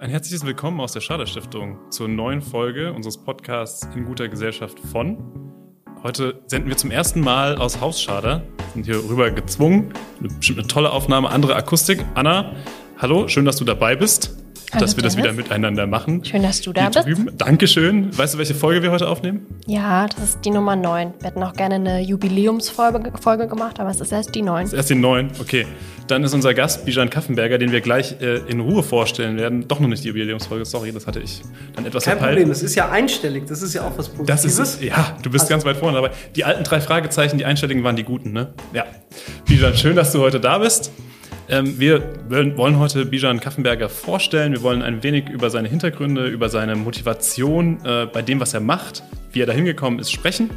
ein herzliches Willkommen aus der Schader Stiftung zur neuen Folge unseres Podcasts In guter Gesellschaft von. Heute senden wir zum ersten Mal aus Haus Schader, sind hier rüber gezwungen. Bestimmt eine tolle Aufnahme, andere Akustik. Anna, hallo, schön, dass du dabei bist. Hallo, dass wir das Dennis. wieder miteinander machen. Schön, dass du da Hier bist. drüben. Dankeschön. Weißt du, welche Folge wir heute aufnehmen? Ja, das ist die Nummer 9. Wir hätten auch gerne eine Jubiläumsfolge Folge gemacht, aber es ist erst die 9. Das ist erst die neun. Okay. Dann ist unser Gast Bijan Kaffenberger, den wir gleich äh, in Ruhe vorstellen werden. Doch noch nicht die Jubiläumsfolge, sorry, das hatte ich dann etwas Kein verpeilt. Problem, es ist ja einstellig, das ist ja auch was Das Positives. ist, ja, du bist Also- ganz weit vorne dabei. Die alten drei Fragezeichen, die Einstellungen waren die guten, ne? Ja. Bijan, schön, dass du heute da bist. Ähm, wir wollen heute Bijan Kaffenberger vorstellen. Wir wollen ein wenig über seine Hintergründe, über seine Motivation äh, bei dem, was er macht, wie er da hingekommen ist, sprechen.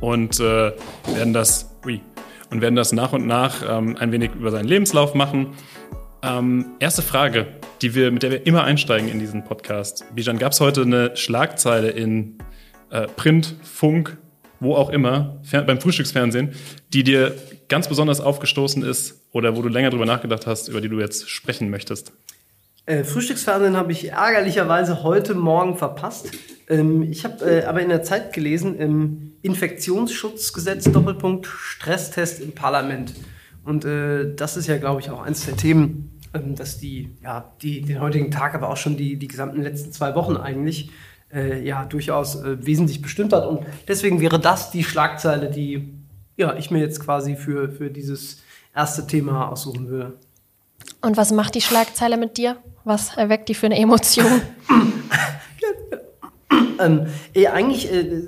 Und äh, werden das, ui, und werden das nach und nach ähm, ein wenig über seinen Lebenslauf machen. Ähm, erste Frage, die wir, mit der wir immer einsteigen in diesen Podcast. Bijan, gab es heute eine Schlagzeile in äh, Print, Funk, wo auch immer, beim Frühstücksfernsehen, die dir ganz besonders aufgestoßen ist oder wo du länger drüber nachgedacht hast, über die du jetzt sprechen möchtest? Äh, Frühstücksfernsehen habe ich ärgerlicherweise heute Morgen verpasst. Ähm, ich habe äh, aber in der Zeit gelesen, im Infektionsschutzgesetz Doppelpunkt Stresstest im Parlament. Und äh, das ist ja, glaube ich, auch eins der Themen, ähm, dass die, ja, die den heutigen Tag, aber auch schon die, die gesamten letzten zwei Wochen eigentlich äh, ja durchaus äh, wesentlich bestimmt hat. Und deswegen wäre das die Schlagzeile, die ja, ich mir jetzt quasi für, für dieses erste Thema aussuchen würde. Und was macht die Schlagzeile mit dir? Was erweckt die für eine Emotion? Ähm, eh, eigentlich äh,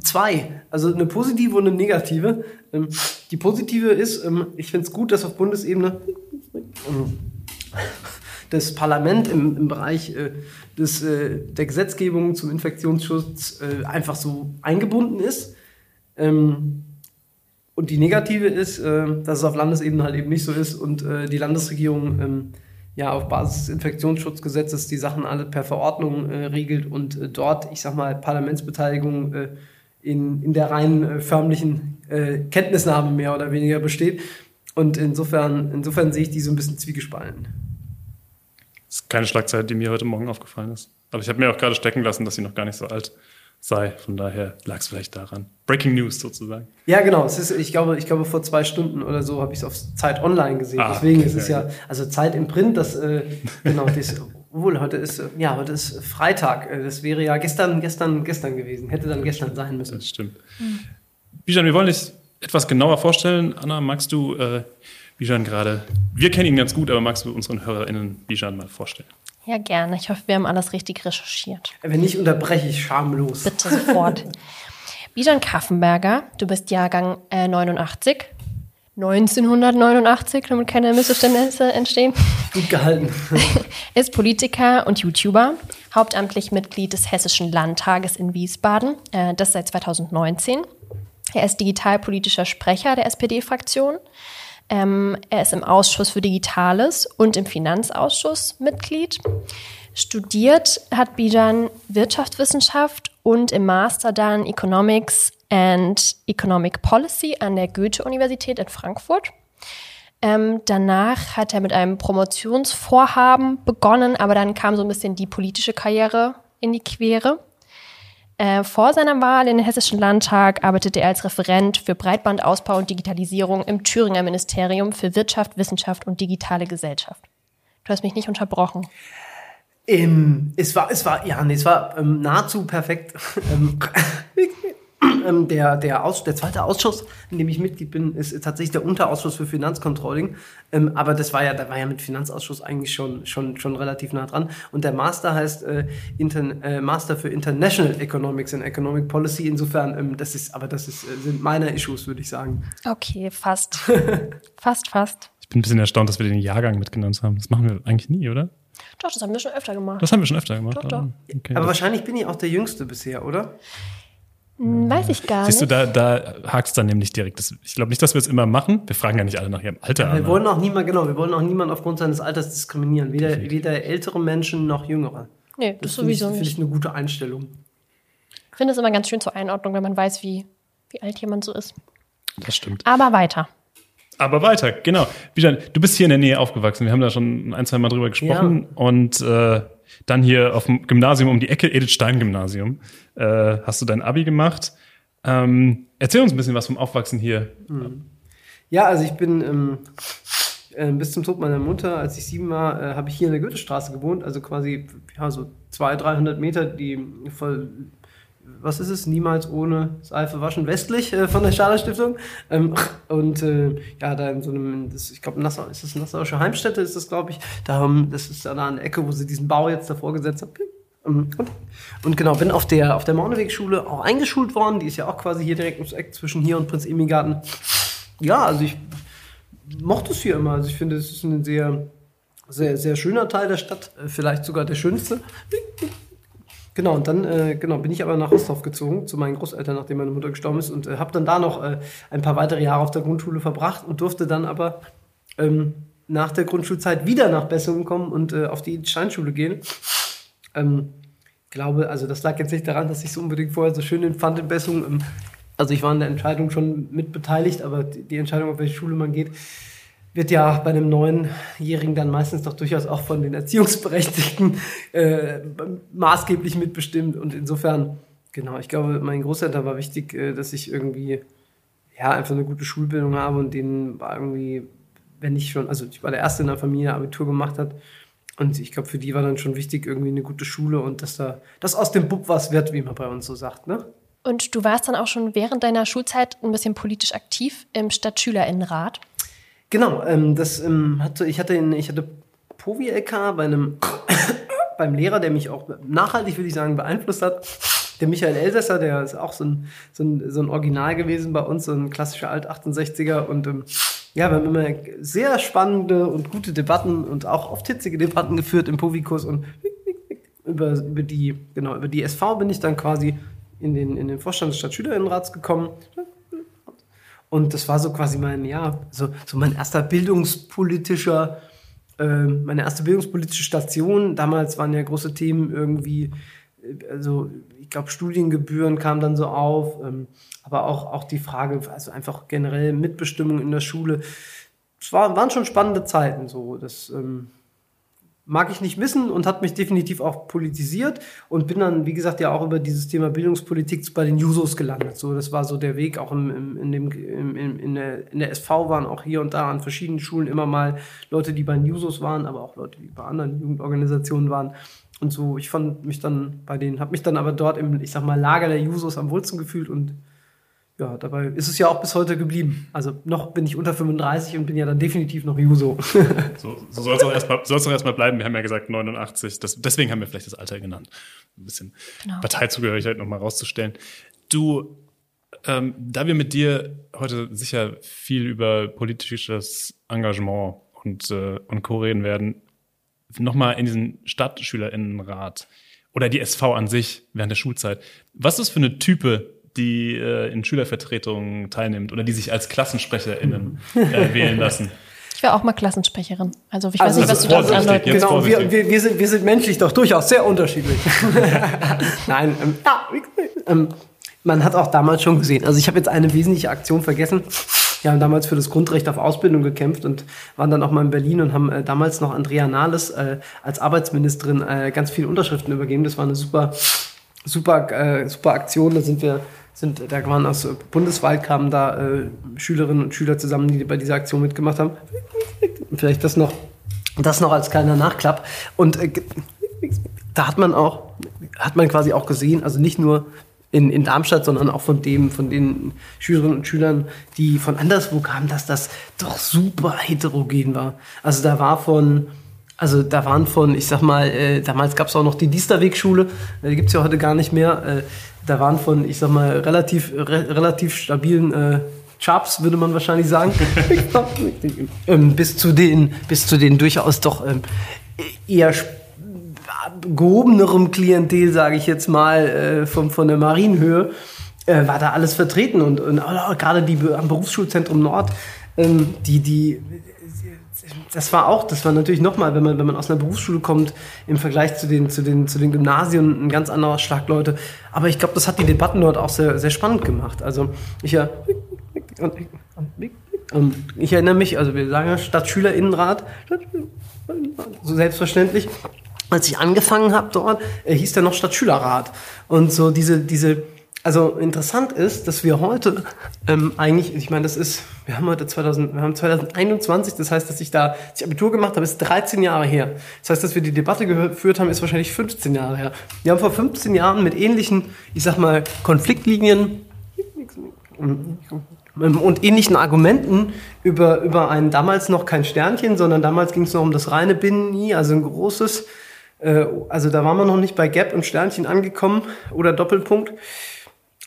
zwei. Also eine positive und eine negative. Ähm, die positive ist, ähm, ich finde es gut, dass auf Bundesebene ähm, das Parlament im, im Bereich äh, des, äh, der Gesetzgebung zum Infektionsschutz äh, einfach so eingebunden ist. Ähm, und die negative ist, äh, dass es auf Landesebene halt eben nicht so ist und äh, die Landesregierung ähm, ja auf Basis des Infektionsschutzgesetzes die Sachen alle per Verordnung äh, regelt und dort, ich sag mal, Parlamentsbeteiligung in, in der rein förmlichen Kenntnisnahme mehr oder weniger besteht. Und insofern, insofern sehe ich die so ein bisschen zwiegespalten. Das ist keine Schlagzeile, die mir heute Morgen aufgefallen ist. Aber ich habe mir auch gerade stecken lassen, dass sie noch gar nicht so alt sei. Von daher lag es vielleicht daran. Breaking News sozusagen. Ja, genau. Es ist, ich, glaube, ich glaube, vor zwei Stunden oder so habe ich es auf Zeit Online gesehen. Ah, Deswegen okay, ist es ja, also Zeit im Print, das, äh, genau, das, obwohl, heute ist, ja, heute ist Freitag. Äh, Das wäre ja gestern, gestern, gestern gewesen. Hätte dann gestern sein müssen. Das stimmt. Bijan, wir wollen dich etwas genauer vorstellen. Anna, magst du äh, Bijan gerade, wir kennen ihn ganz gut, aber magst du unseren HörerInnen Bijan mal vorstellen? Ja, gerne. Ich hoffe, wir haben alles richtig recherchiert. Wenn nicht, unterbreche ich schamlos. Bitte sofort. Bijan Kaffenberger, du bist Jahrgang äh, 89. 1989, damit keine Missverständnisse entstehen. Gut gehalten. ist Politiker und YouTuber, hauptamtlich Mitglied des Hessischen Landtages in Wiesbaden, äh, das seit 2019. Er ist digitalpolitischer Sprecher der SPD-Fraktion. Ähm, er ist im Ausschuss für Digitales und im Finanzausschuss Mitglied. Studiert hat Bijan Wirtschaftswissenschaft und im Master dann Economics and Economic Policy an der Goethe-Universität in Frankfurt. Ähm, danach hat er mit einem Promotionsvorhaben begonnen, aber dann kam so ein bisschen die politische Karriere in die Quere. Äh, vor seiner Wahl in den Hessischen Landtag arbeitete er als Referent für Breitbandausbau und Digitalisierung im Thüringer Ministerium für Wirtschaft, Wissenschaft und digitale Gesellschaft. Du hast mich nicht unterbrochen. Ähm, es war, es war, ja, nee, es war ähm, nahezu perfekt. ähm, der, der, Aus, der zweite Ausschuss, in dem ich Mitglied bin, ist tatsächlich der Unterausschuss für Finanzcontrolling. Ähm, aber das war ja, da war ja mit Finanzausschuss eigentlich schon, schon, schon relativ nah dran. Und der Master heißt äh, Inter, äh, Master für International Economics and Economic Policy. Insofern, ähm, das ist, aber das ist, äh, sind meine Issues, würde ich sagen. Okay, fast. fast, fast. Ich bin ein bisschen erstaunt, dass wir den Jahrgang mitgenannt haben. Das machen wir eigentlich nie, oder? Doch, das haben wir schon öfter gemacht. Das haben wir schon öfter gemacht. Doch, doch. Okay. Aber wahrscheinlich bin ich auch der Jüngste bisher, oder? Hm, Weiß ich gar Siehst du, nicht. da, da hakt es dann nämlich direkt. Das, ich glaube nicht, dass wir es immer machen. Wir fragen ja nicht alle nach ihrem Alter. Wir Anna. wollen auch niemand, genau, wir wollen auch niemanden aufgrund seines Alters diskriminieren. Weder, weder ältere Menschen noch jüngere. Nee, das, finde ich, sowieso finde ich nicht. eine gute Einstellung. Ich finde es immer ganz schön zur Einordnung, wenn man weiß, wie, wie alt jemand so ist. Das stimmt. Aber weiter. Aber weiter, genau. Bijan, du bist hier in der Nähe aufgewachsen. Wir haben da schon ein, zwei Mal drüber gesprochen. Ja. Und äh, dann hier auf dem Gymnasium um die Ecke, Edith Stein Gymnasium, äh, hast du dein Abi gemacht. Ähm, erzähl uns ein bisschen was vom Aufwachsen hier. Mhm. Ja, also ich bin ähm, äh, bis zum Tod meiner Mutter, als ich sieben war, äh, habe ich hier in der Goethestraße gewohnt, also quasi ja, so 200, 300 Meter, die voll was ist es, niemals ohne Seife waschen, westlich äh, von der Schader Stiftung. Ähm, und äh, ja, da in so einem, das, ich glaube, Nassau, ist das Nassauische Heimstätte, ist das, glaube ich. Da, das ist da an der Ecke, wo sie diesen Bau jetzt davor gesetzt haben. Ähm, und, und, genau, bin auf der, auf der Mauneweg-Schule auch eingeschult worden. Die ist ja auch quasi hier direkt ums Eck zwischen hier und Prinz Emigarten. Ja, also ich mochte es hier immer. Also ich finde, es ist ein sehr, sehr, sehr schöner Teil der Stadt. Äh, vielleicht sogar der schönste. Genau, und dann äh, genau, bin ich aber nach Rostov gezogen, zu meinen Großeltern, nachdem meine Mutter gestorben ist, und äh, habe dann da noch äh, ein paar weitere Jahre auf der Grundschule verbracht und durfte dann aber ähm, nach der Grundschulzeit wieder nach Bessungen kommen und äh, auf die Steinschule gehen. Ähm, glaube, also das lag jetzt nicht daran, dass ich es unbedingt vorher so schön fand in Bessungen. Ähm, also ich war in der Entscheidung schon mit beteiligt, aber die, die Entscheidung, auf welche Schule man geht, wird ja bei einem Neunjährigen dann meistens doch durchaus auch von den Erziehungsberechtigten äh, maßgeblich mitbestimmt. Und insofern, genau, ich glaube, meinen Großeltern war wichtig, äh, dass ich irgendwie ja einfach eine gute Schulbildung habe und denen war irgendwie, wenn ich schon, also ich war der Erste in der Familie, der Abitur gemacht hat. Und ich glaube, für die war dann schon wichtig, irgendwie eine gute Schule und dass da, dass aus dem Bub was wird, wie man bei uns so sagt, ne? Und du warst dann auch schon während deiner Schulzeit ein bisschen politisch aktiv im Stadtschülerinnenrat. Genau, ähm, das ähm, hatte, ich hatte, in, ich hatte Povi-LK bei einem, beim Lehrer, der mich auch nachhaltig, würde ich sagen, beeinflusst hat. Der Michael Elsässer, der ist auch so ein, so ein, so ein Original gewesen bei uns, so ein klassischer Alt-68er. Und ähm, ja, wir haben immer sehr spannende und gute Debatten und auch oft hitzige Debatten geführt im Povi-Kurs. Und über, über, die, genau, über die SV bin ich dann quasi in den, in den Vorstand des Stadtschülerinnenrats gekommen. Und das war so quasi mein, ja, so, so mein erster bildungspolitischer, äh, meine erste bildungspolitische Station. Damals waren ja große Themen irgendwie, äh, also ich glaube, Studiengebühren kamen dann so auf, ähm, aber auch, auch die Frage, also einfach generell Mitbestimmung in der Schule. Es war, waren schon spannende Zeiten so. Das, ähm, mag ich nicht missen und hat mich definitiv auch politisiert und bin dann, wie gesagt, ja auch über dieses Thema Bildungspolitik bei den Jusos gelandet. So, das war so der Weg, auch im, im, in, dem, im, in, der, in der SV waren auch hier und da an verschiedenen Schulen immer mal Leute, die bei den Jusos waren, aber auch Leute, die bei anderen Jugendorganisationen waren. Und so, ich fand mich dann bei denen, habe mich dann aber dort im, ich sag mal, Lager der Jusos am wohlsten gefühlt und ja, dabei ist es ja auch bis heute geblieben. Also noch bin ich unter 35 und bin ja dann definitiv noch Juso. so, so soll es auch erstmal erst bleiben. Wir haben ja gesagt 89. Das, deswegen haben wir vielleicht das Alter genannt. Ein bisschen genau. Parteizugehörigkeit nochmal rauszustellen. Du, ähm, da wir mit dir heute sicher viel über politisches Engagement und, äh, und Co. reden werden, nochmal in diesen StadtschülerInnenrat oder die SV an sich während der Schulzeit. Was ist das für eine Type die äh, in Schülervertretungen teilnimmt oder die sich als KlassensprecherInnen äh, wählen lassen. Ich wäre auch mal Klassensprecherin. Also ich weiß also, nicht, was du da andeuten Genau, wir, wir, wir, sind, wir sind menschlich doch durchaus sehr unterschiedlich. Nein, ähm, ja, ähm, man hat auch damals schon gesehen. Also ich habe jetzt eine wesentliche Aktion vergessen. Wir haben damals für das Grundrecht auf Ausbildung gekämpft und waren dann auch mal in Berlin und haben äh, damals noch Andrea Nahles äh, als Arbeitsministerin äh, ganz viele Unterschriften übergeben. Das war eine super, super, äh, super Aktion. Da sind wir sind, da waren aus bundesweit kamen da äh, Schülerinnen und Schüler zusammen, die bei dieser Aktion mitgemacht haben. Vielleicht das noch, das noch als kleiner Nachklapp. Und äh, da hat man auch, hat man quasi auch gesehen, also nicht nur in, in Darmstadt, sondern auch von dem, von den Schülerinnen und Schülern, die von anderswo kamen, dass das doch super heterogen war. Also da war von, also da waren von, ich sag mal, äh, damals gab es auch noch die Diesterwegschule, äh, die gibt's ja heute gar nicht mehr. Äh, da waren von, ich sag mal, relativ, re relativ stabilen äh, Charps, würde man wahrscheinlich sagen, ähm, bis, zu den, bis zu den durchaus doch ähm, eher gehobenerem Klientel, sage ich jetzt mal, äh, von, von der Marienhöhe, äh, war da alles vertreten. Und, und oh, gerade die am Berufsschulzentrum Nord, ähm, die, die das war auch, das war natürlich nochmal, wenn man, wenn man aus einer Berufsschule kommt, im Vergleich zu den, zu den, zu den Gymnasien ein ganz anderer Schlag Leute. Aber ich glaube, das hat die Debatten dort auch sehr, sehr spannend gemacht. Also ich ja, Ähm, ich erinnere mich, also wir sagen ja Stadtschülerinnenrat, so selbstverständlich. Als ich angefangen habe dort, äh, hieß der noch Stadtschülerrat. Und so diese, diese, also interessant ist, dass wir heute ähm, eigentlich, ich meine, das ist, wir haben heute 2000, wir haben 2021, das heißt, dass ich da dass ich Abitur gemacht habe, ist 13 Jahre her. Das heißt, dass wir die Debatte geführt haben, ist wahrscheinlich 15 Jahre her. Wir haben vor 15 Jahren mit ähnlichen, ich sag mal, Konfliktlinien und ähnlichen Argumenten über, über ein damals noch kein Sternchen, sondern damals ging es noch um das reine Binnen-I, also ein großes äh, also da waren wir noch nicht bei Gap und Sternchen angekommen oder Doppelpunkt.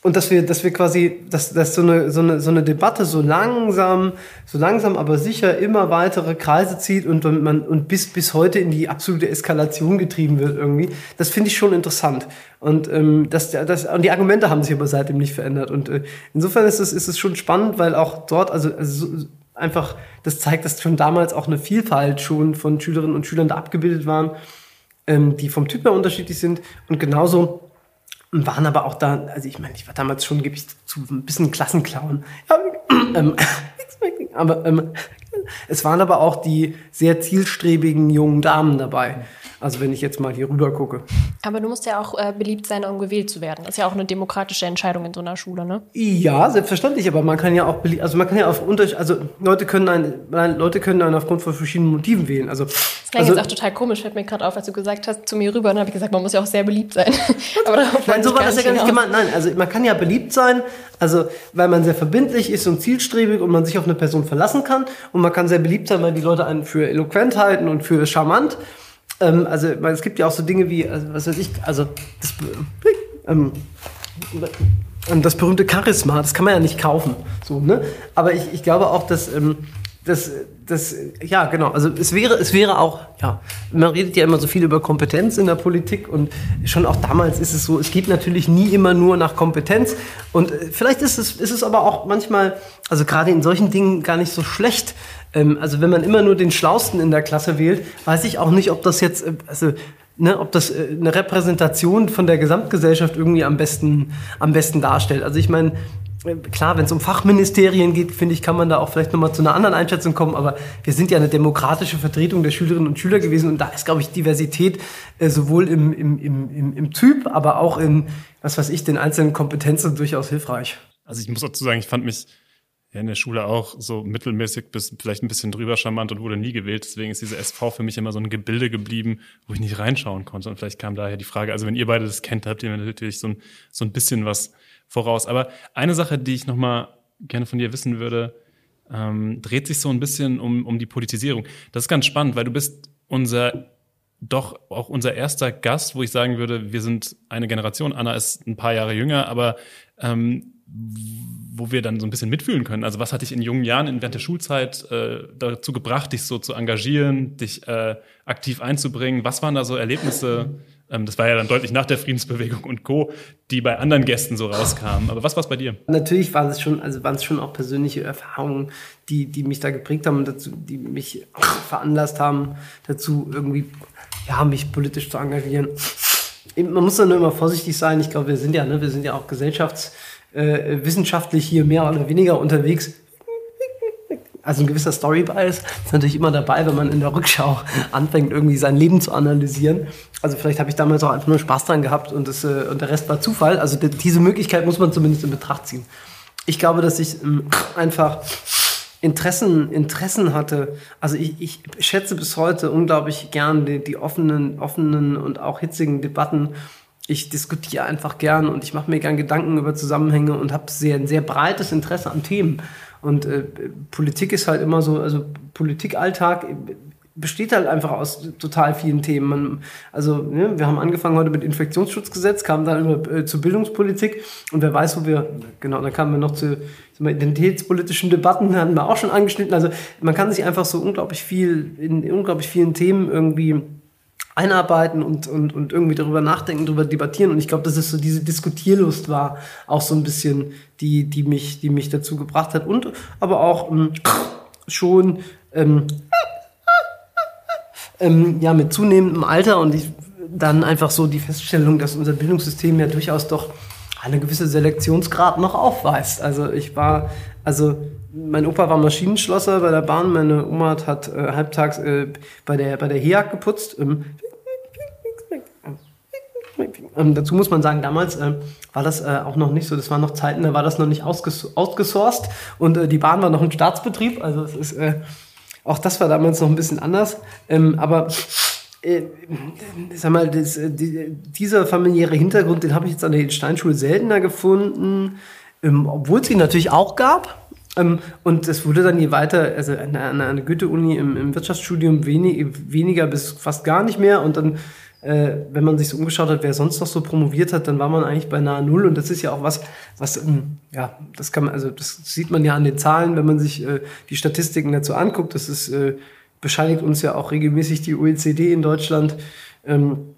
Und dass wir, dass wir quasi, dass, dass so eine, so eine, so eine Debatte so langsam, so langsam, aber sicher immer weitere Kreise zieht und man, und bis, bis heute in die absolute Eskalation getrieben wird irgendwie. Das finde ich schon interessant. Und, ähm, das, das, und die Argumente haben sich aber seitdem nicht verändert. Und äh, insofern ist es, ist es schon spannend, weil auch dort, also, also so, einfach, das zeigt, dass schon damals auch eine Vielfalt schon von Schülerinnen und Schülern da abgebildet waren ähm, die vom Typ her unterschiedlich sind und genauso waren aber auch da, also ich meine, ich war damals schon, gebe ich zu, ein bisschen Klassenclown. Ja, ähm, aber ähm, es waren aber auch die sehr zielstrebigen jungen Damen dabei. Also wenn ich jetzt mal hier rüber gucke. Aber du musst ja auch äh, beliebt sein, um gewählt zu werden. Das ist ja auch eine demokratische Entscheidung in so einer Schule, ne? Ja, selbstverständlich. Aber man kann ja auch beliebt, also man kann ja auf Unterschied, also Leute können einen, Leute können einen aufgrund von verschiedenen Motiven wählen. Also das klingt also, jetzt auch total komisch, fällt mir gerade auf, als du gesagt hast zu mir rüber. Dann habe ich gesagt, man muss ja auch sehr beliebt sein. aber Nein, so war das ja gar nicht gemeint. Nein, also man kann ja beliebt sein, also weil man sehr verbindlich ist und zielstrebig und man sich auf eine Person verlassen kann. Und man kann sehr beliebt sein, weil die Leute einen für eloquent halten und für charmant. Ähm, also es gibt ja auch so Dinge wie, also, was weiß ich, also das, ähm, ähm, das berühmte Charisma, das kann man ja nicht kaufen. So, ne? Aber ich, ich glaube auch, dass ähm, das, das, ja, genau. Also es wäre, es wäre auch, ja, man redet ja immer so viel über Kompetenz in der Politik und schon auch damals ist es so, es geht natürlich nie immer nur nach Kompetenz und äh, vielleicht ist es, ist es aber auch manchmal, also gerade in solchen Dingen gar nicht so schlecht, ähm, also wenn man immer nur den Schlausten in der Klasse wählt, weiß ich auch nicht, ob das jetzt, äh, also Ne, ob das äh, eine Repräsentation von der Gesamtgesellschaft irgendwie am besten, am besten darstellt. Also ich meine, äh, klar, wenn es um Fachministerien geht, finde ich, kann man da auch vielleicht nochmal zu einer anderen Einschätzung kommen, aber wir sind ja eine demokratische Vertretung der Schülerinnen und Schüler gewesen und da ist, glaube ich, Diversität äh, sowohl im, im, im, im Typ, aber auch in, was weiß ich, den einzelnen Kompetenzen durchaus hilfreich. Also ich muss dazu sagen, ich fand mich ja in der Schule auch so mittelmäßig bis vielleicht ein bisschen drüber charmant und wurde nie gewählt. Deswegen ist diese SV für mich immer so ein Gebilde geblieben, wo ich nicht reinschauen konnte. Und vielleicht kam daher die Frage, also wenn ihr beide das kennt, habt ihr natürlich so ein, so ein bisschen was voraus. Aber eine Sache, die ich nochmal gerne von dir wissen würde, ähm, dreht sich so ein bisschen um, um die Politisierung. Das ist ganz spannend, weil du bist unser doch auch unser erster Gast, wo ich sagen würde, wir sind eine Generation. Anna ist ein paar Jahre jünger, aber ähm, wo wir dann so ein bisschen mitfühlen können. Also was hat dich in jungen Jahren während der Schulzeit äh, dazu gebracht, dich so zu engagieren, dich äh, aktiv einzubringen? Was waren da so Erlebnisse? Ähm, das war ja dann deutlich nach der Friedensbewegung und Co., die bei anderen Gästen so rauskamen. Aber was war es bei dir? Natürlich waren es schon, also waren es schon auch persönliche Erfahrungen, die, die mich da geprägt haben und dazu, die mich veranlasst haben, dazu irgendwie, ja, mich politisch zu engagieren. Man muss da nur immer vorsichtig sein. Ich glaube, wir sind ja, ne, wir sind ja auch Gesellschafts- äh, wissenschaftlich hier mehr oder weniger unterwegs. Also ein gewisser Story-Bias ist natürlich immer dabei, wenn man in der Rückschau anfängt, irgendwie sein Leben zu analysieren. Also vielleicht habe ich damals auch einfach nur Spaß dran gehabt und, das, äh, und der Rest war Zufall. Also die, diese Möglichkeit muss man zumindest in Betracht ziehen. Ich glaube, dass ich ähm, einfach Interessen, Interessen hatte. Also ich, ich schätze bis heute unglaublich gern die, die offenen, offenen und auch hitzigen Debatten ich diskutiere einfach gern und ich mache mir gern Gedanken über Zusammenhänge und habe sehr, ein sehr breites Interesse an Themen. Und äh, Politik ist halt immer so, also Politikalltag besteht halt einfach aus total vielen Themen. Man, also ne, wir haben angefangen heute mit Infektionsschutzgesetz, kamen dann immer äh, zur Bildungspolitik und wer weiß, wo wir, genau, dann kamen wir noch zu wir, identitätspolitischen Debatten, hatten wir auch schon angeschnitten. Also man kann sich einfach so unglaublich viel, in unglaublich vielen Themen irgendwie einarbeiten und, und, und irgendwie darüber nachdenken, darüber debattieren. Und ich glaube, dass es so diese Diskutierlust war, auch so ein bisschen, die, die, mich, die mich dazu gebracht hat. Und aber auch ähm, schon ähm, ähm, ja, mit zunehmendem Alter und ich, dann einfach so die Feststellung, dass unser Bildungssystem ja durchaus doch eine gewisse Selektionsgrad noch aufweist. Also ich war, also mein Opa war Maschinenschlosser bei der Bahn, meine Oma hat, äh, halbtags äh, bei der, bei der HEAG geputzt. Ähm, ähm, dazu muss man sagen, damals äh, war das äh, auch noch nicht so, das waren noch Zeiten, da war das noch nicht ausges outgesourced und äh, die Bahn war noch ein Staatsbetrieb, also es ist, äh, auch das war damals noch ein bisschen anders, ähm, aber äh, sag mal, das, äh, die, dieser familiäre Hintergrund, den habe ich jetzt an der Steinschule seltener gefunden, ähm, obwohl es ihn natürlich auch gab. Ähm, und es wurde dann je weiter, also an einer Goethe-Uni im, im Wirtschaftsstudium wenig, weniger bis fast gar nicht mehr und dann äh, wenn man sich so umgeschaut hat, wer sonst noch so promoviert hat, dann war man eigentlich bei nahe Null. Und das ist ja auch was, was, ähm, ja, das kann man, also das sieht man ja an den Zahlen, wenn man sich äh, die Statistiken dazu anguckt. Das ist, äh, bescheinigt uns ja auch regelmäßig die OECD in Deutschland. Ähm,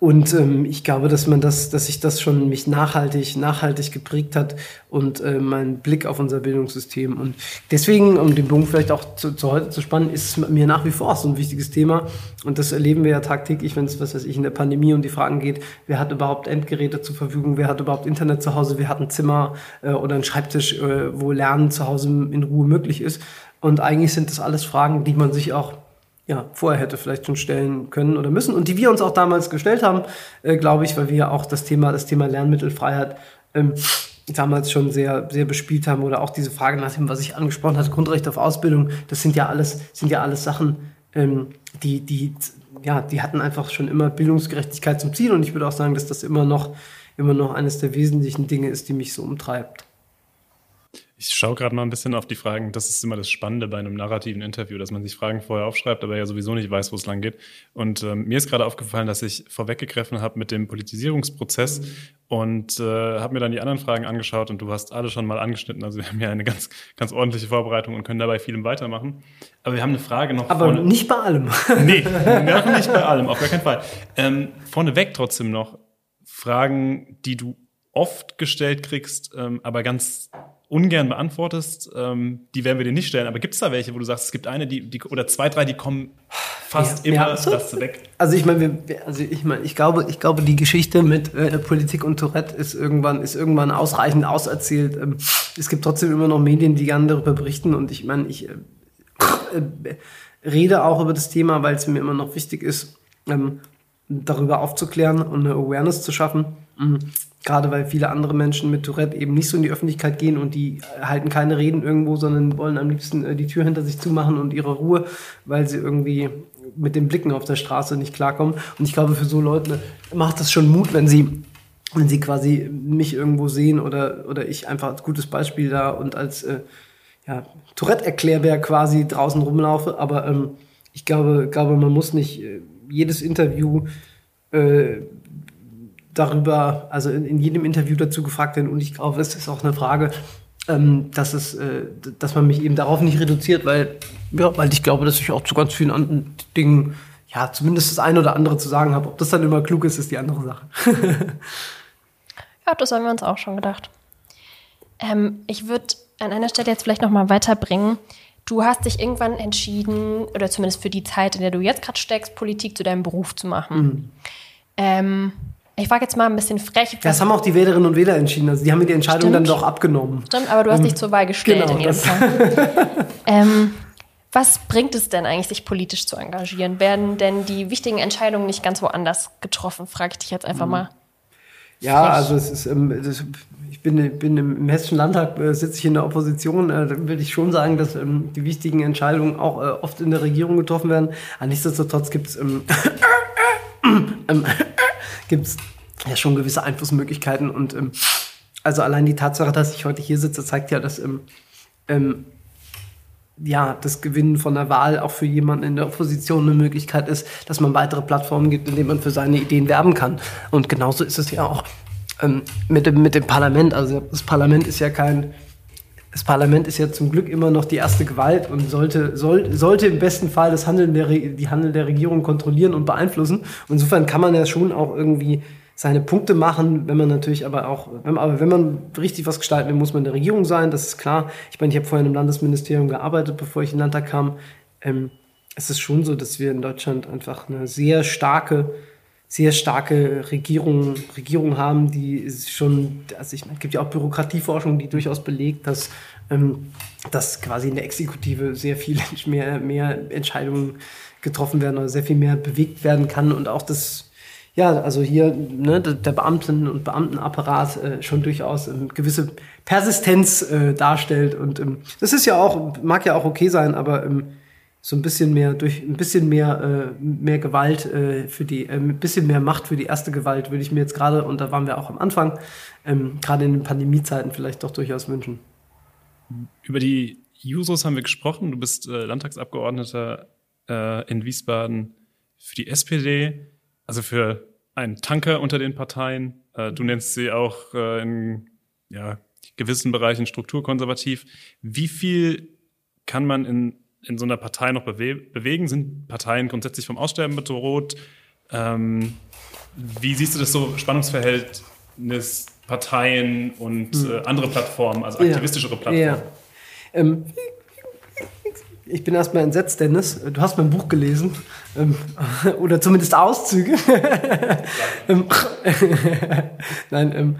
und ähm, ich glaube, dass man das, dass sich das schon mich nachhaltig, nachhaltig geprägt hat und äh, mein Blick auf unser Bildungssystem. Und deswegen, um den Bogen vielleicht auch zu, zu heute zu spannen, ist mir nach wie vor so ein wichtiges Thema. Und das erleben wir ja tagtäglich, wenn es, was weiß ich, in der Pandemie um die Fragen geht, wer hat überhaupt Endgeräte zur Verfügung, wer hat überhaupt Internet zu Hause, wer hat ein Zimmer äh, oder einen Schreibtisch, äh, wo Lernen zu Hause in Ruhe möglich ist. Und eigentlich sind das alles Fragen, die man sich auch ja, vorher hätte vielleicht schon stellen können oder müssen und die wir uns auch damals gestellt haben, äh, glaube ich, weil wir ja auch das Thema, das Thema Lernmittelfreiheit ähm, damals schon sehr, sehr bespielt haben oder auch diese Frage nach dem, was ich angesprochen hatte, Grundrecht auf Ausbildung, das sind ja alles, sind ja alles Sachen, ähm, die, die, ja, die hatten einfach schon immer Bildungsgerechtigkeit zum Ziel und ich würde auch sagen, dass das immer noch, immer noch eines der wesentlichen Dinge ist, die mich so umtreibt. Ich schaue gerade mal ein bisschen auf die Fragen. Das ist immer das Spannende bei einem narrativen Interview, dass man sich Fragen vorher aufschreibt, aber ja sowieso nicht weiß, wo es lang geht. Und ähm, mir ist gerade aufgefallen, dass ich vorweggegriffen habe mit dem Politisierungsprozess mhm. und äh, habe mir dann die anderen Fragen angeschaut und du hast alle schon mal angeschnitten. Also wir haben ja eine ganz, ganz ordentliche Vorbereitung und können dabei vielem weitermachen. Aber wir haben eine Frage noch. Aber vorne. nicht bei allem. nee, nicht bei allem, auf gar keinen Fall. Ähm, vorneweg trotzdem noch Fragen, die du oft gestellt kriegst, ähm, aber ganz ungern beantwortest, ähm, die werden wir dir nicht stellen. Aber gibt es da welche, wo du sagst, es gibt eine, die, die oder zwei, drei, die kommen fast ja, immer ja, so, das weg? Also ich meine, also ich meine, ich glaube, ich glaube, die Geschichte mit äh, Politik und Tourette ist irgendwann, ist irgendwann ausreichend auserzählt. Ähm, es gibt trotzdem immer noch Medien, die gerne darüber berichten. Und ich meine, ich äh, äh, rede auch über das Thema, weil es mir immer noch wichtig ist, ähm, darüber aufzuklären und eine Awareness zu schaffen. Mhm. Gerade weil viele andere Menschen mit Tourette eben nicht so in die Öffentlichkeit gehen und die halten keine Reden irgendwo, sondern wollen am liebsten äh, die Tür hinter sich zumachen und ihre Ruhe, weil sie irgendwie mit den Blicken auf der Straße nicht klarkommen. Und ich glaube, für so Leute macht das schon Mut, wenn sie, wenn sie quasi mich irgendwo sehen oder, oder ich einfach als gutes Beispiel da und als äh, ja, Tourette-Erklärbär quasi draußen rumlaufe. Aber ähm, ich glaube, glaube, man muss nicht äh, jedes Interview äh, darüber, also in, in, jedem Interview dazu gefragt werden. Und ich glaube, es ist auch eine Frage, ähm, dass, es, äh, dass man mich eben darauf nicht reduziert, weil, ja, weil ich glaube, dass ich auch zu ganz vielen anderen Dingen ja, zumindest das eine oder andere zu sagen habe. Ob das dann immer klug ist, ist die andere Sache. ja, das haben wir uns auch schon gedacht. Ähm, ich würde an einer Stelle jetzt vielleicht noch mal weiterbringen. Du hast dich irgendwann entschieden, oder zumindest für die Zeit, in der du jetzt gerade steckst, Politik zu deinem Beruf zu machen. Mhm. Ähm, ich frage jetzt mal ein bisschen frech. Das haben auch die Wählerinnen und Wähler entschieden. Also die haben mir die Entscheidung Stimmt. dann doch abgenommen. Stimmt, aber du hast ähm, dich zur Wahl gestellt genau, in jedem Fall. ähm, was bringt es denn eigentlich, sich politisch zu engagieren? Werden denn die wichtigen Entscheidungen nicht ganz woanders getroffen? Frage ich dich jetzt einfach mhm. mal. Ja, frech. also es ist, ähm, ich bin, bin im Hessischen Landtag, äh, sitze ich in der Opposition, äh, da würde ich schon sagen, dass ähm, die wichtigen Entscheidungen auch äh, oft in der Regierung getroffen werden. Aber nichtsdestotrotz gibt es ähm, ähm, gibt es ja schon gewisse Einflussmöglichkeiten. Und ähm, also allein die Tatsache, dass ich heute hier sitze, zeigt ja, dass ähm, ähm, ja, das Gewinnen von der Wahl auch für jemanden in der Opposition eine Möglichkeit ist, dass man weitere Plattformen gibt, in denen man für seine Ideen werben kann. Und genauso ist es ja auch ähm, mit, dem, mit dem Parlament. Also das Parlament ist ja kein das Parlament ist ja zum Glück immer noch die erste Gewalt und sollte, soll, sollte im besten Fall das Handeln der, die Handeln der Regierung kontrollieren und beeinflussen. Und insofern kann man ja schon auch irgendwie seine Punkte machen, wenn man natürlich aber auch, wenn, aber wenn man richtig was gestalten will, muss man in der Regierung sein, das ist klar. Ich meine, ich habe vorher im Landesministerium gearbeitet, bevor ich in den Landtag kam. Ähm, es ist schon so, dass wir in Deutschland einfach eine sehr starke sehr starke Regierungen, Regierungen haben, die schon, also ich meine, es gibt ja auch Bürokratieforschung, die durchaus belegt, dass, ähm, dass quasi in der Exekutive sehr viel mehr, mehr Entscheidungen getroffen werden oder sehr viel mehr bewegt werden kann und auch das, ja, also hier ne, der Beamten- und Beamtenapparat äh, schon durchaus ähm, gewisse Persistenz äh, darstellt und ähm, das ist ja auch, mag ja auch okay sein, aber ähm, so ein bisschen mehr durch ein bisschen mehr äh, mehr Gewalt äh, für die äh, ein bisschen mehr Macht für die erste Gewalt würde ich mir jetzt gerade und da waren wir auch am Anfang ähm, gerade in den Pandemiezeiten vielleicht doch durchaus wünschen. Über die Jusos haben wir gesprochen. Du bist äh, Landtagsabgeordneter äh, in Wiesbaden für die SPD, also für einen Tanker unter den Parteien. Äh, du nennst sie auch in ja, gewissen Bereichen strukturkonservativ. Wie viel kann man in in so einer Partei noch bewe bewegen? Sind Parteien grundsätzlich vom Aussterben bedroht? Ähm, wie siehst du das so, Spannungsverhältnis Parteien und hm. äh, andere Plattformen, also aktivistischere Plattformen? Ja. Ähm, ich bin erstmal entsetzt, Dennis. Du hast mein Buch gelesen. Ähm, oder zumindest Auszüge. Ähm, Nein, ähm,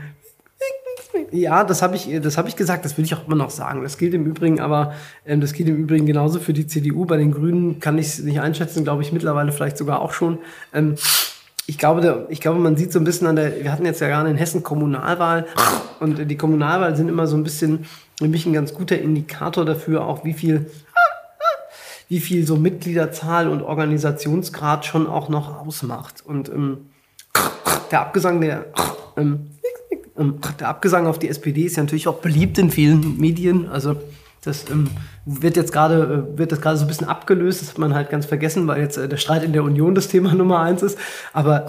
ja, das habe ich, das habe ich gesagt. Das will ich auch immer noch sagen. Das gilt im Übrigen, aber ähm, das gilt im Übrigen genauso für die CDU. Bei den Grünen kann ich es nicht einschätzen, glaube ich mittlerweile vielleicht sogar auch schon. Ähm, ich glaube, der, ich glaube, man sieht so ein bisschen an der. Wir hatten jetzt ja gerade in Hessen Kommunalwahl und die Kommunalwahl sind immer so ein bisschen für mich ein ganz guter Indikator dafür, auch wie viel wie viel so Mitgliederzahl und Organisationsgrad schon auch noch ausmacht. Und ähm, der Abgesang der ähm, der Abgesang auf die SPD ist ja natürlich auch beliebt in vielen Medien. Also das ähm, wird jetzt gerade äh, wird das gerade so ein bisschen abgelöst. Das hat man halt ganz vergessen, weil jetzt äh, der Streit in der Union das Thema Nummer eins ist. Aber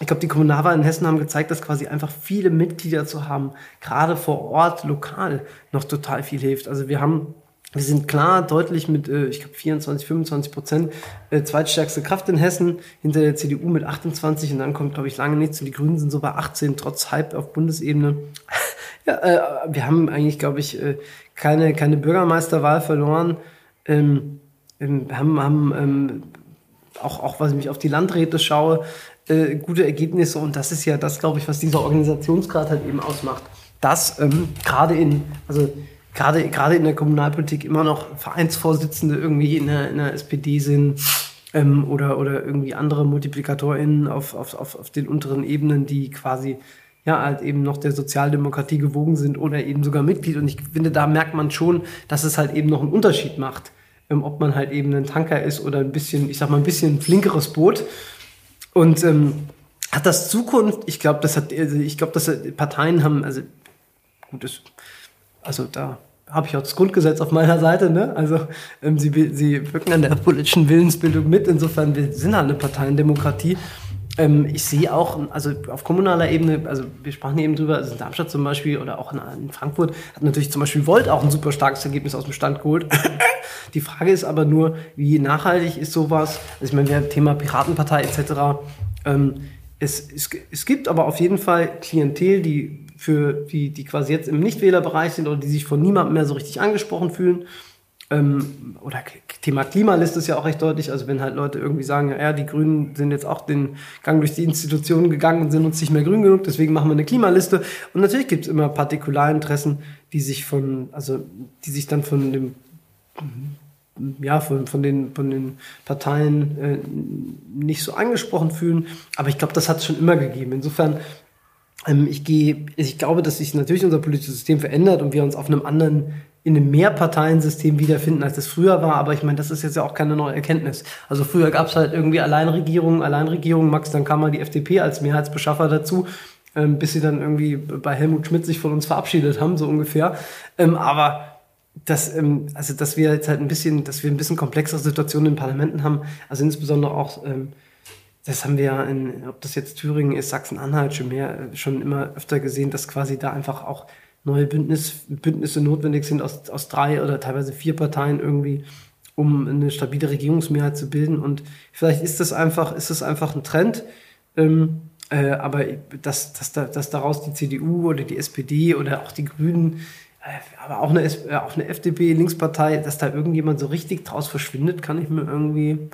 ich glaube, die Kommunalwahlen in Hessen haben gezeigt, dass quasi einfach viele Mitglieder zu haben, gerade vor Ort, lokal, noch total viel hilft. Also wir haben wir sind klar deutlich mit, äh, ich glaube, 24, 25 Prozent äh, zweitstärkste Kraft in Hessen, hinter der CDU mit 28 und dann kommt, glaube ich, lange nichts und die Grünen sind so bei 18, trotz Hype auf Bundesebene. ja, äh, wir haben eigentlich, glaube ich, keine, keine Bürgermeisterwahl verloren. Ähm, ähm, haben, haben ähm, auch, auch, was ich mich auf die Landräte schaue, gute Ergebnisse und das ist ja das, glaube ich, was dieser Organisationsgrad halt eben ausmacht. Das gerade in, also gerade, gerade in der Kommunalpolitik immer noch Vereinsvorsitzende irgendwie in der, in der SPD sind ähm, oder, oder irgendwie andere MultiplikatorInnen auf, auf, auf, auf den unteren Ebenen, die quasi ja, halt eben noch der Sozialdemokratie gewogen sind oder eben sogar Mitglied. Und ich finde, da merkt man schon, dass es halt eben noch einen Unterschied macht, ähm, ob man halt eben ein Tanker ist oder ein bisschen, ich sag mal, ein bisschen flinkeres Boot. Und ähm, hat das Zukunft? Ich glaube, das hat, also ich glaube, dass Parteien haben, also gut, das, also da habe ich auch das Grundgesetz auf meiner Seite. Ne? Also ähm, sie, sie wirken an der politischen Willensbildung mit. Insofern, wir sind halt eine Parteiendemokratie. Ähm, ich sehe auch, also auf kommunaler Ebene, also wir sprachen eben drüber, also in Darmstadt zum Beispiel oder auch in, in Frankfurt hat natürlich zum Beispiel Volt auch ein super starkes Ergebnis aus dem Stand geholt. Die Frage ist aber nur, wie nachhaltig ist sowas? Also ich meine, wir haben Thema Piratenpartei etc. Ähm, es, es, es gibt aber auf jeden Fall Klientel, die für die, die quasi jetzt im Nichtwählerbereich sind oder die sich von niemandem mehr so richtig angesprochen fühlen. Ähm, oder Thema Klimaliste ist ja auch recht deutlich. Also wenn halt Leute irgendwie sagen, ja, die Grünen sind jetzt auch den Gang durch die Institutionen gegangen und sind uns nicht mehr grün genug, deswegen machen wir eine Klimaliste. Und natürlich gibt es immer Partikularinteressen, die sich von, also die sich dann von dem ja, von, von, den, von den Parteien äh, nicht so angesprochen fühlen. Aber ich glaube, das hat es schon immer gegeben. Insofern ich gehe, ich glaube, dass sich natürlich unser politisches System verändert und wir uns auf einem anderen, in einem Mehrparteiensystem wiederfinden, als das früher war. Aber ich meine, das ist jetzt ja auch keine neue Erkenntnis. Also früher gab es halt irgendwie Alleinregierungen, Alleinregierungen, Max, dann kam mal die FDP als Mehrheitsbeschaffer dazu ähm, bis sie dann irgendwie bei Helmut Schmidt sich von uns verabschiedet haben, so ungefähr. Ähm, aber dass, ähm, also dass wir jetzt halt ein bisschen, dass wir ein bisschen komplexere Situationen in Parlamenten haben, also insbesondere auch ähm, das haben wir ja in, ob das jetzt Thüringen ist, Sachsen-Anhalt schon mehr, schon immer öfter gesehen, dass quasi da einfach auch neue Bündnis, Bündnisse notwendig sind aus, aus drei oder teilweise vier Parteien irgendwie, um eine stabile Regierungsmehrheit zu bilden. Und vielleicht ist das einfach, ist das einfach ein Trend. Ähm, äh, aber dass, dass, da, dass daraus die CDU oder die SPD oder auch die Grünen, äh, aber auch eine, äh, auch eine FDP, Linkspartei, dass da irgendjemand so richtig draus verschwindet, kann ich mir irgendwie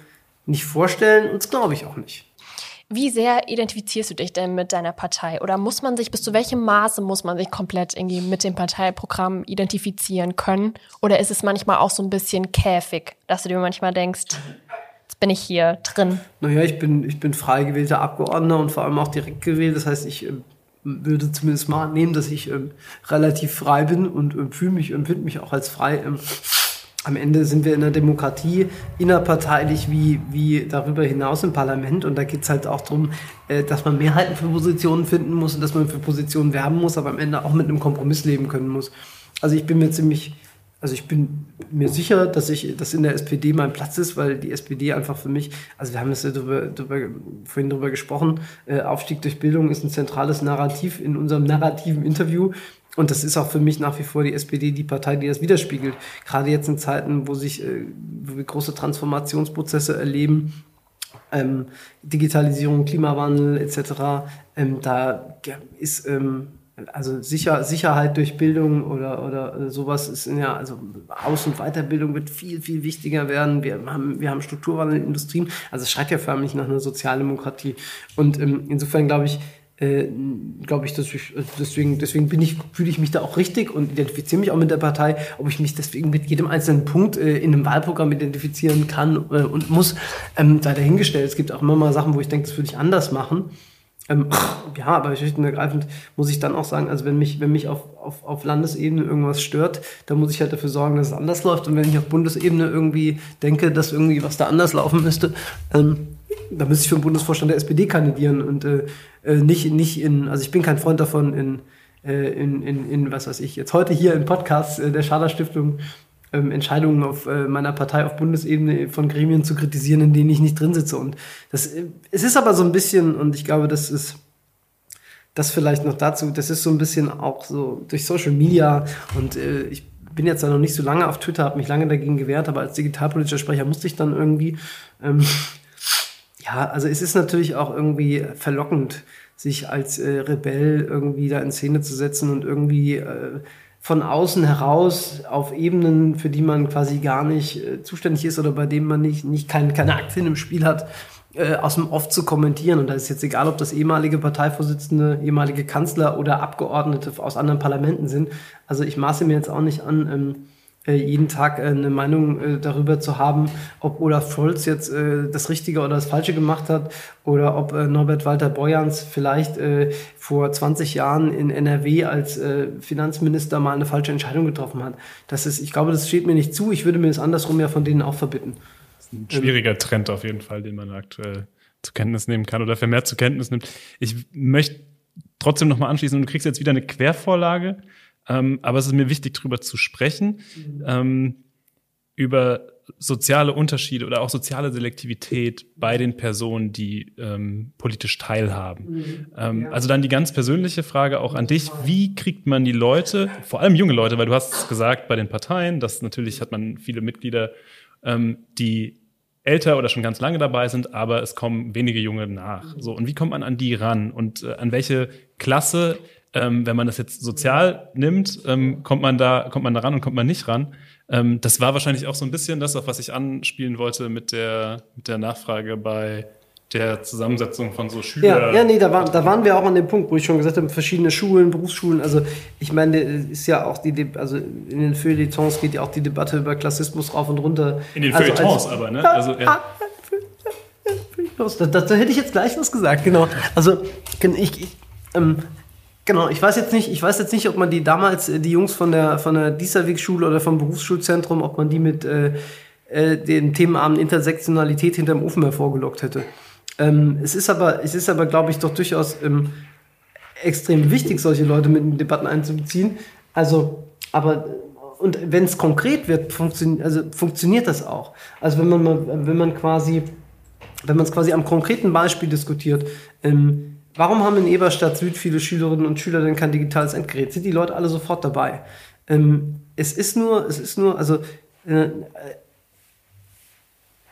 nicht vorstellen und das glaube ich auch nicht. Wie sehr identifizierst du dich denn mit deiner Partei? Oder muss man sich, bis zu welchem Maße muss man sich komplett irgendwie mit dem Parteiprogramm identifizieren können? Oder ist es manchmal auch so ein bisschen käfig, dass du dir manchmal denkst, jetzt bin ich hier drin? Naja, ich bin, ich bin frei gewählter Abgeordneter und vor allem auch direkt gewählt. Das heißt, ich äh, würde zumindest mal annehmen, dass ich ähm, relativ frei bin und äh, fühle mich, empfinde mich auch als frei. Am Ende sind wir in der Demokratie innerparteilich wie, wie darüber hinaus im Parlament und da geht es halt auch darum, äh, dass man Mehrheiten für Positionen finden muss und dass man für Positionen werben muss, aber am Ende auch mit einem Kompromiss leben können muss. Also ich bin mir ziemlich, also ich bin mir sicher, dass ich, dass in der SPD mein Platz ist, weil die SPD einfach für mich, also wir haben das ja drüber, drüber, vorhin drüber gesprochen, äh, Aufstieg durch Bildung ist ein zentrales Narrativ in unserem narrativen Interview und das ist auch für mich nach wie vor die SPD die Partei, die das widerspiegelt. Gerade jetzt in Zeiten, wo sich äh, wo wir große Transformationsprozesse erleben, ähm, Digitalisierung, Klimawandel etc., ähm, da ist ähm, also Sicher, Sicherheit durch Bildung oder, oder sowas ist ja, also Aus- und Weiterbildung wird viel, viel wichtiger werden. Wir haben, wir haben Strukturwandel in Industrien. Also es schreit ja förmlich nach einer Sozialdemokratie. Und ähm, insofern glaube ich, äh, glaube ich, dass ich, deswegen, deswegen bin ich, fühle ich mich da auch richtig und identifiziere mich auch mit der Partei. Ob ich mich deswegen mit jedem einzelnen Punkt äh, in einem Wahlprogramm identifizieren kann äh, und muss, ähm, sei dahingestellt. Es gibt auch immer mal Sachen, wo ich denke, das würde ich anders machen. Ähm, ja, aber schlicht und ergreifend muss ich dann auch sagen, also wenn mich, wenn mich auf, auf, auf Landesebene irgendwas stört, dann muss ich halt dafür sorgen, dass es anders läuft. Und wenn ich auf Bundesebene irgendwie denke, dass irgendwie was da anders laufen müsste, ähm, da müsste ich für den Bundesvorstand der SPD kandidieren und äh, äh, nicht, nicht in, also ich bin kein Freund davon, in, äh, in, in, in was weiß ich, jetzt heute hier im Podcast äh, der Schader Stiftung ähm, Entscheidungen auf äh, meiner Partei auf Bundesebene von Gremien zu kritisieren, in denen ich nicht drin sitze. Und das, äh, es ist aber so ein bisschen, und ich glaube, das ist das vielleicht noch dazu, das ist so ein bisschen auch so durch Social Media und äh, ich bin jetzt da noch nicht so lange auf Twitter, habe mich lange dagegen gewehrt, aber als digitalpolitischer Sprecher musste ich dann irgendwie ähm, ja, also es ist natürlich auch irgendwie verlockend, sich als äh, Rebell irgendwie da in Szene zu setzen und irgendwie äh, von außen heraus auf Ebenen, für die man quasi gar nicht äh, zuständig ist oder bei denen man nicht, nicht kein, keine Aktien im Spiel hat, äh, aus dem Off zu kommentieren. Und da ist jetzt egal, ob das ehemalige Parteivorsitzende, ehemalige Kanzler oder Abgeordnete aus anderen Parlamenten sind. Also ich maße mir jetzt auch nicht an, ähm, äh, jeden Tag äh, eine Meinung äh, darüber zu haben, ob Olaf Scholz jetzt das Richtige oder das Falsche gemacht hat oder ob Norbert Walter Borjans vielleicht vor 20 Jahren in NRW als Finanzminister mal eine falsche Entscheidung getroffen hat. Das ist, ich glaube, das steht mir nicht zu. Ich würde mir das andersrum ja von denen auch verbitten. Das ist ein schwieriger Trend auf jeden Fall, den man aktuell zur Kenntnis nehmen kann oder vermehrt zur Kenntnis nimmt. Ich möchte trotzdem nochmal anschließen, du kriegst jetzt wieder eine Quervorlage. Ähm, aber es ist mir wichtig, darüber zu sprechen, mhm. ähm, über soziale Unterschiede oder auch soziale Selektivität bei den Personen, die ähm, politisch teilhaben. Mhm. Ja. Also dann die ganz persönliche Frage auch an dich, wie kriegt man die Leute, vor allem junge Leute, weil du hast es gesagt bei den Parteien, dass natürlich hat man viele Mitglieder, ähm, die älter oder schon ganz lange dabei sind, aber es kommen wenige Junge nach. So, und wie kommt man an die ran und äh, an welche Klasse ähm, wenn man das jetzt sozial nimmt, ähm, kommt man da, kommt man da ran und kommt man nicht ran. Ähm, das war wahrscheinlich auch so ein bisschen das, auf was ich anspielen wollte mit der, mit der Nachfrage bei der Zusammensetzung von so Schülern. Ja, ja nee, da, war, da waren wir auch an dem Punkt, wo ich schon gesagt habe, verschiedene Schulen, Berufsschulen, also ich meine, ist ja auch die, also in den Feuilletons geht ja auch die Debatte über Klassismus rauf und runter. In den also Feuilletons aber, ne? Also, ja. Da, da, da, hätte ich jetzt gleich was gesagt, genau. Also ich, ich ähm, Genau, ich weiß jetzt nicht, ich weiß jetzt nicht, ob man die damals, äh, die Jungs von der, von der Dieserweg-Schule oder vom Berufsschulzentrum, ob man die mit äh, äh, den Themenabend Intersektionalität hinterm Ofen hervorgelockt hätte. Ähm, es ist aber, es ist aber, glaube ich, doch durchaus ähm, extrem wichtig, solche Leute mit in Debatten einzubeziehen. Also, aber und wenn es konkret wird, funktio also funktioniert das auch. Also wenn man mal, wenn man quasi, wenn man es quasi am konkreten Beispiel diskutiert, ähm, Warum haben in Eberstadt Süd viele Schülerinnen und Schüler denn kein digitales Endgerät? Sind die Leute alle sofort dabei? Ähm, es ist nur, es ist nur, also äh,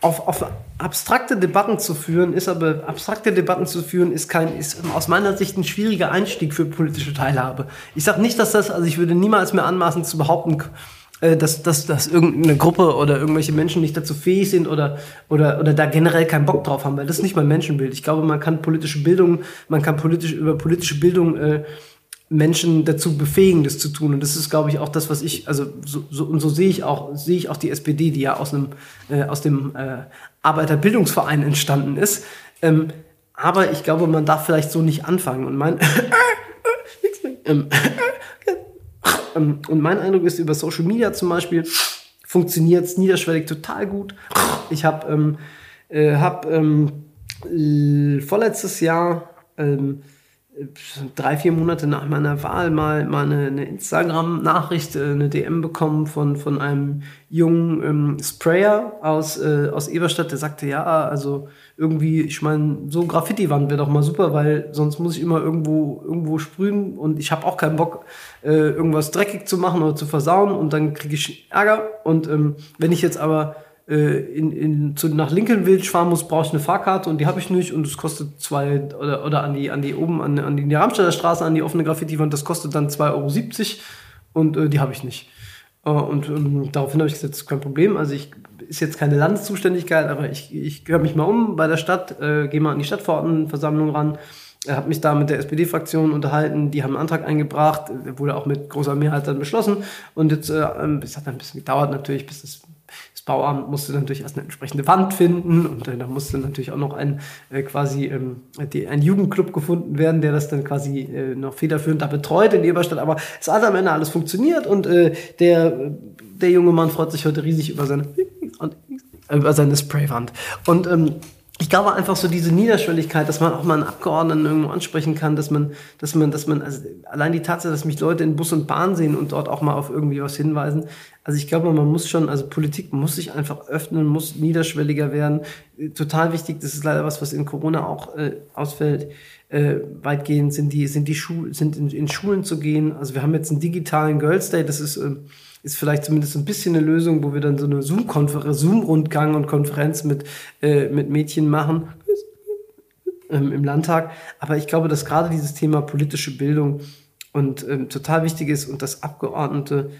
auf, auf abstrakte Debatten zu führen, ist aber abstrakte Debatten zu führen, ist kein, ist aus meiner Sicht ein schwieriger Einstieg für politische Teilhabe. Ich sage nicht, dass das, also ich würde niemals mehr anmaßen zu behaupten, äh, dass, dass, dass irgendeine Gruppe oder irgendwelche Menschen nicht dazu fähig sind oder, oder, oder da generell keinen Bock drauf haben, weil das ist nicht mein Menschenbild. Ich glaube, man kann politische Bildung, man kann politisch, über politische Bildung äh, Menschen dazu befähigen, das zu tun. Und das ist, glaube ich, auch das, was ich, also so, so und so sehe ich auch, sehe ich auch die SPD, die ja aus einem äh, aus dem äh, Arbeiterbildungsverein entstanden ist. Ähm, aber ich glaube, man darf vielleicht so nicht anfangen. Und mein ähm, ähm, und mein Eindruck ist, über Social Media zum Beispiel funktioniert es niederschwellig total gut. Ich habe ähm, äh, hab, ähm, vorletztes Jahr ähm, drei, vier Monate nach meiner Wahl mal, mal eine, eine Instagram-Nachricht, äh, eine DM bekommen von, von einem jungen ähm, Sprayer aus, äh, aus Eberstadt, der sagte, ja, also irgendwie, ich meine, so Graffiti-Wand wäre doch mal super, weil sonst muss ich immer irgendwo, irgendwo sprühen und ich habe auch keinen Bock, äh, irgendwas dreckig zu machen oder zu versauen und dann kriege ich Ärger. Und ähm, wenn ich jetzt aber in, in, zu, nach Lincolnville fahren muss, brauche ich eine Fahrkarte und die habe ich nicht und es kostet zwei oder, oder an die, an die oben an, an die Ramstädter Straße, an die offene Graffiti-Wand, das kostet dann 2,70 Euro und äh, die habe ich nicht. Uh, und ähm, daraufhin habe ich gesagt, das ist kein Problem. Also ich ist jetzt keine Landeszuständigkeit, aber ich, ich höre mich mal um bei der Stadt, äh, gehe mal an die Stadtverordnetenversammlung ran, äh, habe mich da mit der SPD-Fraktion unterhalten, die haben einen Antrag eingebracht, wurde auch mit großer Mehrheit dann beschlossen und jetzt, äh, ähm, es hat ein bisschen gedauert natürlich, bis das das Bauamt musste natürlich erst eine entsprechende Wand finden und äh, da musste natürlich auch noch ein äh, quasi ähm, die, ein Jugendclub gefunden werden, der das dann quasi äh, noch federführend da betreut in Eberstadt. Aber es hat am Ende alles funktioniert und äh, der, der junge Mann freut sich heute riesig über seine, über seine Spraywand. Und ähm, ich glaube einfach so diese Niederschwelligkeit, dass man auch mal einen Abgeordneten irgendwo ansprechen kann, dass man, dass man, dass man, also allein die Tatsache, dass mich Leute in Bus und Bahn sehen und dort auch mal auf irgendwie was hinweisen. Also ich glaube, man muss schon, also Politik muss sich einfach öffnen, muss niederschwelliger werden. Total wichtig, das ist leider was, was in Corona auch äh, ausfällt. Äh, weitgehend sind die, sind die Schulen, sind in, in, Schulen zu gehen. Also wir haben jetzt einen digitalen Girls Day, das ist, äh, ist vielleicht zumindest ein bisschen eine Lösung, wo wir dann so eine Zoom-Konferenz, Zoom-Rundgang und Konferenz mit, äh, mit Mädchen machen ähm, im Landtag. Aber ich glaube, dass gerade dieses Thema politische Bildung und ähm, total wichtig ist und dass Abgeordnete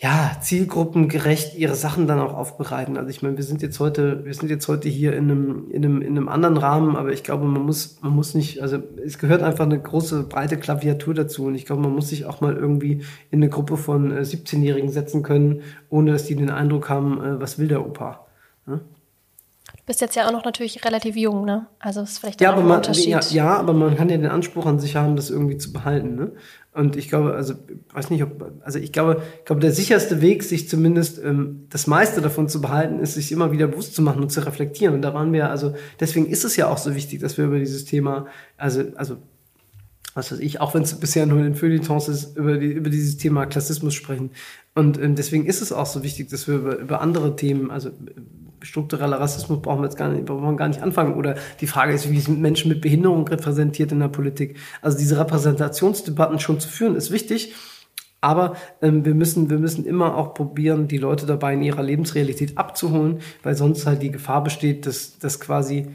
ja, zielgruppengerecht ihre Sachen dann auch aufbereiten. Also ich meine, wir sind jetzt heute, wir sind jetzt heute hier in einem, in einem, in einem anderen Rahmen, aber ich glaube, man muss, man muss nicht, also es gehört einfach eine große, breite Klaviatur dazu und ich glaube, man muss sich auch mal irgendwie in eine Gruppe von äh, 17-Jährigen setzen können, ohne dass die den Eindruck haben, äh, was will der Opa. Du bist jetzt ja auch noch natürlich relativ jung, ne? Also ist vielleicht ja, aber man, ja, ja, aber man kann ja den Anspruch an sich haben, das irgendwie zu behalten, ne? Und ich glaube, also weiß nicht, ob, also ich glaube, ich glaube, der sicherste Weg, sich zumindest ähm, das meiste davon zu behalten, ist, sich immer wieder bewusst zu machen und zu reflektieren. Und da waren wir, also deswegen ist es ja auch so wichtig, dass wir über dieses Thema, also, also was weiß ich, auch wenn es bisher nur in den Feuilletons ist, über, die, über dieses Thema Klassismus sprechen. Und ähm, deswegen ist es auch so wichtig, dass wir über, über andere Themen, also struktureller Rassismus brauchen wir jetzt gar nicht, brauchen wir gar nicht anfangen. Oder die Frage ist, wie sind Menschen mit Behinderung repräsentiert in der Politik? Also diese Repräsentationsdebatten schon zu führen, ist wichtig. Aber ähm, wir, müssen, wir müssen immer auch probieren, die Leute dabei in ihrer Lebensrealität abzuholen, weil sonst halt die Gefahr besteht, dass, dass quasi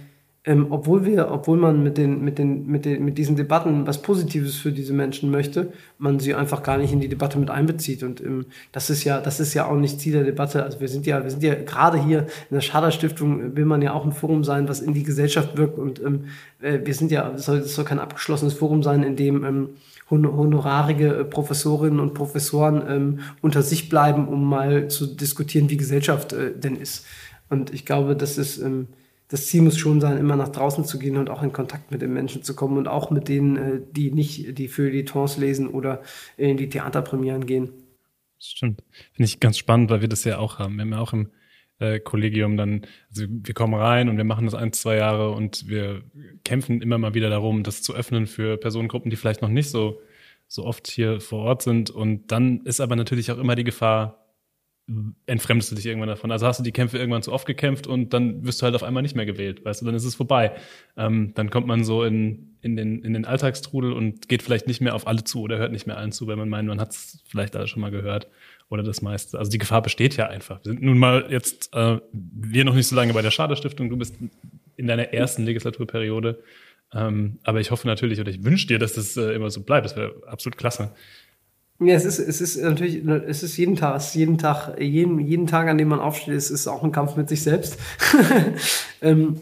ähm, obwohl wir, obwohl man mit den, mit den, mit den, mit diesen Debatten was Positives für diese Menschen möchte, man sie einfach gar nicht in die Debatte mit einbezieht. Und ähm, das ist ja, das ist ja auch nicht Ziel der Debatte. Also wir sind ja, wir sind ja gerade hier in der Schader Stiftung will man ja auch ein Forum sein, was in die Gesellschaft wirkt. Und ähm, äh, wir sind ja, das soll, das soll kein abgeschlossenes Forum sein, in dem ähm, honorarige äh, Professorinnen und Professoren ähm, unter sich bleiben, um mal zu diskutieren, wie Gesellschaft äh, denn ist. Und ich glaube, das ist ähm, das Ziel muss schon sein, immer nach draußen zu gehen und auch in Kontakt mit den Menschen zu kommen und auch mit denen, äh, die nicht die Feuilletons lesen oder in die Theaterpremieren gehen. Stimmt. Finde ich ganz spannend, weil wir das ja auch haben. Wir haben ja auch im äh, Kollegium dann, also wir kommen rein und wir machen das ein, zwei Jahre und wir kämpfen immer mal wieder darum, das zu öffnen für Personengruppen, die vielleicht noch nicht so, so oft hier vor Ort sind. Und dann ist aber natürlich auch immer die Gefahr, entfremdest du dich irgendwann davon. Also hast du die Kämpfe irgendwann zu oft gekämpft und dann wirst du halt auf einmal nicht mehr gewählt, weißt du, dann ist es vorbei. Ähm, dann kommt man so in, in, den, in den Alltagstrudel und geht vielleicht nicht mehr auf alle zu oder hört nicht mehr allen zu, weil man meint, man hat es vielleicht alle schon mal gehört oder das meiste. Also die Gefahr besteht ja einfach. Wir sind nun mal jetzt, äh, wir noch nicht so lange bei der Schaderstiftung, du bist in deiner ersten Legislaturperiode. Ähm, aber ich hoffe natürlich oder ich wünsche dir, dass das äh, immer so bleibt. Das wäre absolut klasse. Ja, es ist, es ist natürlich, es ist jeden Tag, es ist jeden Tag, jeden, jeden Tag, an dem man aufsteht, es ist auch ein Kampf mit sich selbst. ähm,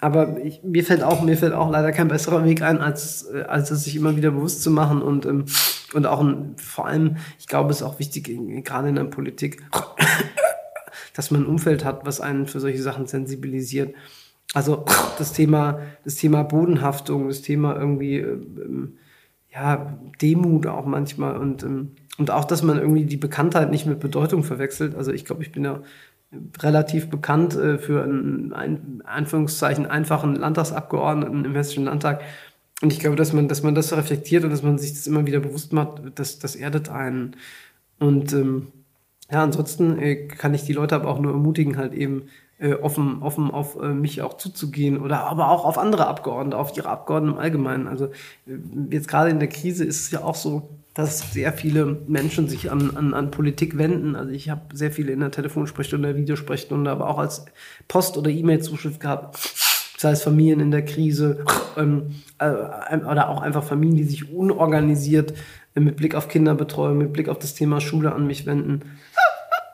aber ich, mir fällt auch, mir fällt auch leider kein besserer Weg ein, als, als es sich immer wieder bewusst zu machen und, ähm, und auch ein, vor allem, ich glaube, es ist auch wichtig, gerade in der Politik, dass man ein Umfeld hat, was einen für solche Sachen sensibilisiert. Also das Thema, das Thema Bodenhaftung, das Thema irgendwie, ähm, ja, Demut auch manchmal und, ähm, und auch, dass man irgendwie die Bekanntheit nicht mit Bedeutung verwechselt. Also ich glaube, ich bin ja relativ bekannt äh, für einen, ein, Anführungszeichen, einfachen Landtagsabgeordneten im Hessischen Landtag. Und ich glaube, dass man, dass man das reflektiert und dass man sich das immer wieder bewusst macht, das, das erdet einen. Und ähm, ja, ansonsten äh, kann ich die Leute aber auch nur ermutigen, halt eben äh, offen, offen auf äh, mich auch zuzugehen oder aber auch auf andere Abgeordnete, auf ihre Abgeordneten im Allgemeinen. Also äh, jetzt gerade in der Krise ist es ja auch so, dass sehr viele Menschen sich an, an, an Politik wenden. Also ich habe sehr viele in der Telefonsprechstunde, Videosprechstunde, aber auch als Post- oder E-Mail-Zuschrift gehabt. Sei es Familien in der Krise ähm, äh, oder auch einfach Familien, die sich unorganisiert äh, mit Blick auf Kinderbetreuung, mit Blick auf das Thema Schule an mich wenden.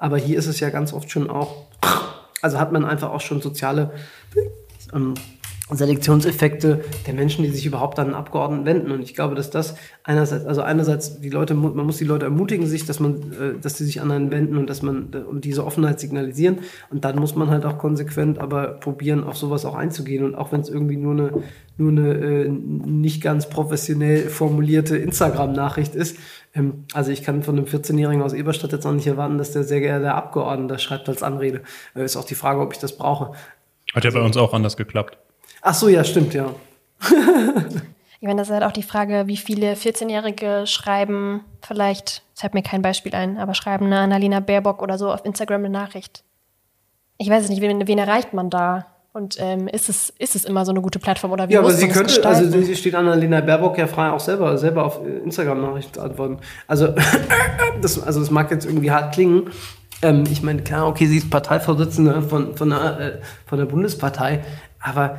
Aber hier ist es ja ganz oft schon auch, also hat man einfach auch schon soziale ähm, Selektionseffekte der Menschen, die sich überhaupt an einen Abgeordneten wenden. Und ich glaube, dass das einerseits, also einerseits die Leute, man muss die Leute ermutigen, sich, dass man, äh, dass sie sich an einen wenden und dass man und diese Offenheit signalisieren. Und dann muss man halt auch konsequent aber probieren, auf sowas auch einzugehen. Und auch wenn es irgendwie nur eine, nur eine äh, nicht ganz professionell formulierte Instagram-Nachricht ist. Ähm, also ich kann von einem 14-Jährigen aus Eberstadt jetzt auch nicht erwarten, dass der sehr geehrte Abgeordnete schreibt als Anrede. Äh, ist auch die Frage, ob ich das brauche. Hat ja bei uns auch anders geklappt. Ach so, ja, stimmt, ja. ich meine, das ist halt auch die Frage, wie viele 14-Jährige schreiben, vielleicht, es fällt mir kein Beispiel ein, aber schreiben eine Annalena Baerbock oder so auf Instagram eine Nachricht. Ich weiß es nicht, wen, wen erreicht man da? Und ähm, ist, es, ist es immer so eine gute Plattform oder wie Ja, aber sie könnte, also sie steht Annalena Baerbock ja frei auch selber, selber auf Instagram-Nachrichten zu antworten. Also das, also das mag jetzt irgendwie hart klingen. Ähm, ich meine, klar, okay, sie ist Parteivorsitzende von, von, der, äh, von der Bundespartei, aber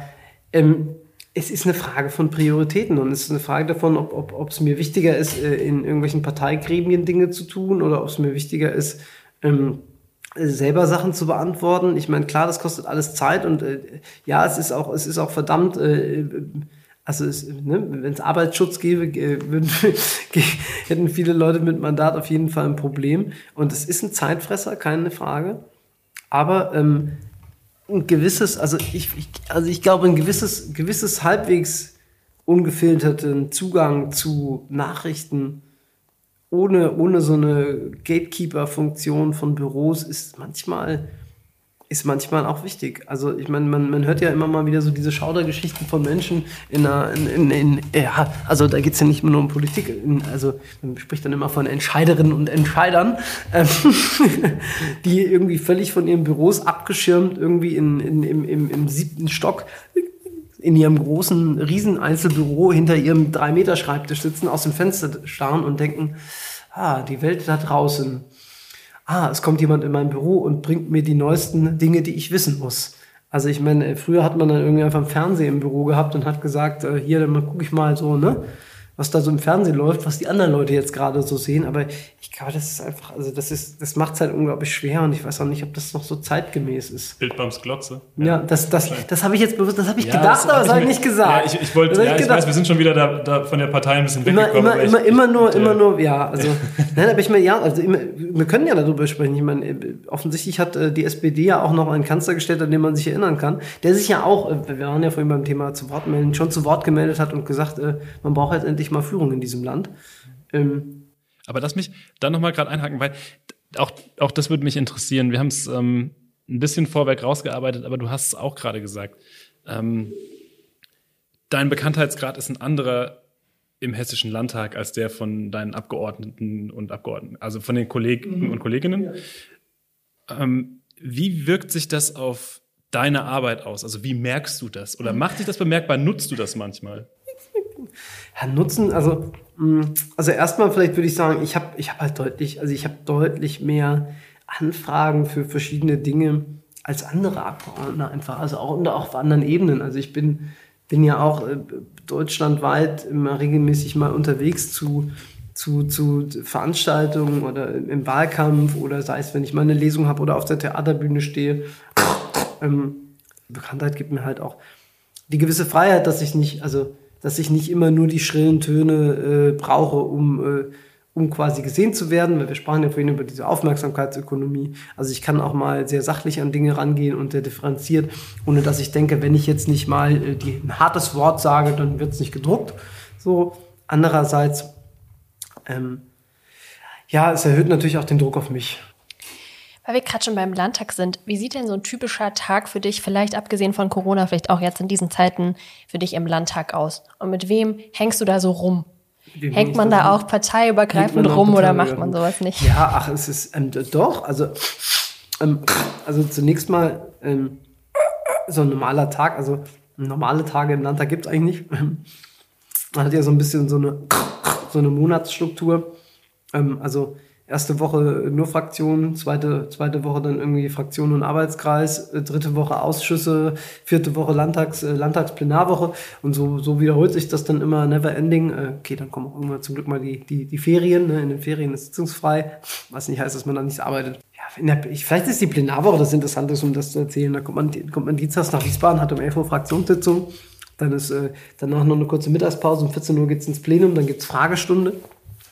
ähm, es ist eine Frage von Prioritäten und es ist eine Frage davon, ob, ob, ob es mir wichtiger ist, äh, in irgendwelchen Parteigremien Dinge zu tun oder ob es mir wichtiger ist, ähm, selber Sachen zu beantworten. Ich meine, klar, das kostet alles Zeit und äh, ja, es ist auch, es ist auch verdammt, äh, also ne, wenn es Arbeitsschutz gäbe, hätten viele Leute mit Mandat auf jeden Fall ein Problem. Und es ist ein Zeitfresser, keine Frage. Aber ähm, ein gewisses, also ich, ich, also ich glaube, ein gewisses, gewisses halbwegs ungefilterten Zugang zu Nachrichten ohne, ohne so eine Gatekeeper-Funktion von Büros ist manchmal ist manchmal auch wichtig. Also ich meine, man, man hört ja immer mal wieder so diese Schaudergeschichten von Menschen in einer, in, in, in ja, also da geht es ja nicht nur um Politik, in, also man spricht dann immer von Entscheiderinnen und Entscheidern, ähm, die irgendwie völlig von ihren Büros abgeschirmt irgendwie in, in, im, im, im siebten Stock in ihrem großen Rieseneinzelbüro hinter ihrem drei Meter Schreibtisch sitzen, aus dem Fenster starren und denken, ah, die Welt da draußen ah, es kommt jemand in mein Büro und bringt mir die neuesten Dinge, die ich wissen muss. Also ich meine, früher hat man dann irgendwie einfach ein Fernsehen im Büro gehabt und hat gesagt, äh, hier, dann gucke ich mal so, ne? Was da so im Fernsehen läuft, was die anderen Leute jetzt gerade so sehen. Aber ich glaube, das ist einfach, also das ist, das macht es halt unglaublich schwer und ich weiß auch nicht, ob das noch so zeitgemäß ist. Bildbums Glotze. Ja, ja das, das, das habe ich jetzt bewusst, das habe ich ja, gedacht, aber das habe ich nicht gesagt. Ja, ich, ich wollte, ja, ich, ich weiß, wir sind schon wieder da, da von der Partei ein bisschen immer, weggekommen. Immer, immer, ich, immer nur, immer nur, ja, also, nein, aber ich meine, ja, also immer, wir können ja darüber sprechen. Ich meine, offensichtlich hat äh, die SPD ja auch noch einen Kanzler gestellt, an den man sich erinnern kann, der sich ja auch, äh, wir waren ja vorhin beim Thema zu Wort melden, schon zu Wort gemeldet hat und gesagt, äh, man braucht jetzt endlich mal Führung in diesem Land. Ähm, Aber lass mich dann nochmal gerade einhaken, weil auch, auch das würde mich interessieren. Wir haben es ähm, ein bisschen vorweg rausgearbeitet, aber du hast es auch gerade gesagt. Ähm, dein Bekanntheitsgrad ist ein anderer im Hessischen Landtag als der von deinen Abgeordneten und Abgeordneten, also von den Kollegen mhm. und Kolleginnen. Ja. Ähm, wie wirkt sich das auf deine Arbeit aus? Also wie merkst du das? Oder macht dich das bemerkbar? Nutzt du das manchmal? Ja, Nutzen, also, mm, also erstmal vielleicht würde ich sagen, ich habe ich hab halt deutlich, also ich habe deutlich mehr Anfragen für verschiedene Dinge als andere Abgeordnete einfach, also auch, und auch auf anderen Ebenen. Also ich bin, bin ja auch äh, deutschlandweit immer regelmäßig mal unterwegs zu zu, zu Veranstaltungen oder im Wahlkampf oder sei es, wenn ich mal eine Lesung habe oder auf der Theaterbühne stehe. Ähm, Bekanntheit gibt mir halt auch die gewisse Freiheit, dass ich nicht, also dass ich nicht immer nur die schrillen Töne äh, brauche, um, äh, um quasi gesehen zu werden. Weil wir sprachen ja vorhin über diese Aufmerksamkeitsökonomie. Also ich kann auch mal sehr sachlich an Dinge rangehen und sehr differenziert, ohne dass ich denke, wenn ich jetzt nicht mal äh, die, ein hartes Wort sage, dann wird es nicht gedruckt. So. Andererseits, ähm, ja, es erhöht natürlich auch den Druck auf mich. Weil wir gerade schon beim Landtag sind, wie sieht denn so ein typischer Tag für dich, vielleicht abgesehen von Corona, vielleicht auch jetzt in diesen Zeiten für dich im Landtag aus? Und mit wem hängst du da so rum? Wem Hängt man da auch parteiübergreifend rum oder macht man sowas nicht? Ja, ach, es ist ähm, doch, also, ähm, also zunächst mal ähm, so ein normaler Tag, also normale Tage im Landtag gibt es eigentlich nicht. Man hat ja so ein bisschen so eine, so eine Monatsstruktur. Ähm, also erste Woche nur Fraktionen, zweite, zweite Woche dann irgendwie Fraktion und Arbeitskreis, äh, dritte Woche Ausschüsse, vierte Woche Landtags, äh, Landtagsplenarwoche und so, so wiederholt sich das dann immer never ending. Äh, okay, dann kommen auch irgendwann zum Glück mal die, die, die Ferien, ne? in den Ferien ist sitzungsfrei, was nicht heißt, dass man dann nicht arbeitet. Ja, der, ich, vielleicht ist die Plenarwoche das Interessante, um das zu erzählen. Da kommt man, kommt man dienstags nach Wiesbaden, hat um 11 Uhr Fraktionssitzung, dann ist äh, danach noch eine kurze Mittagspause, um 14 Uhr geht's ins Plenum, dann gibt's Fragestunde.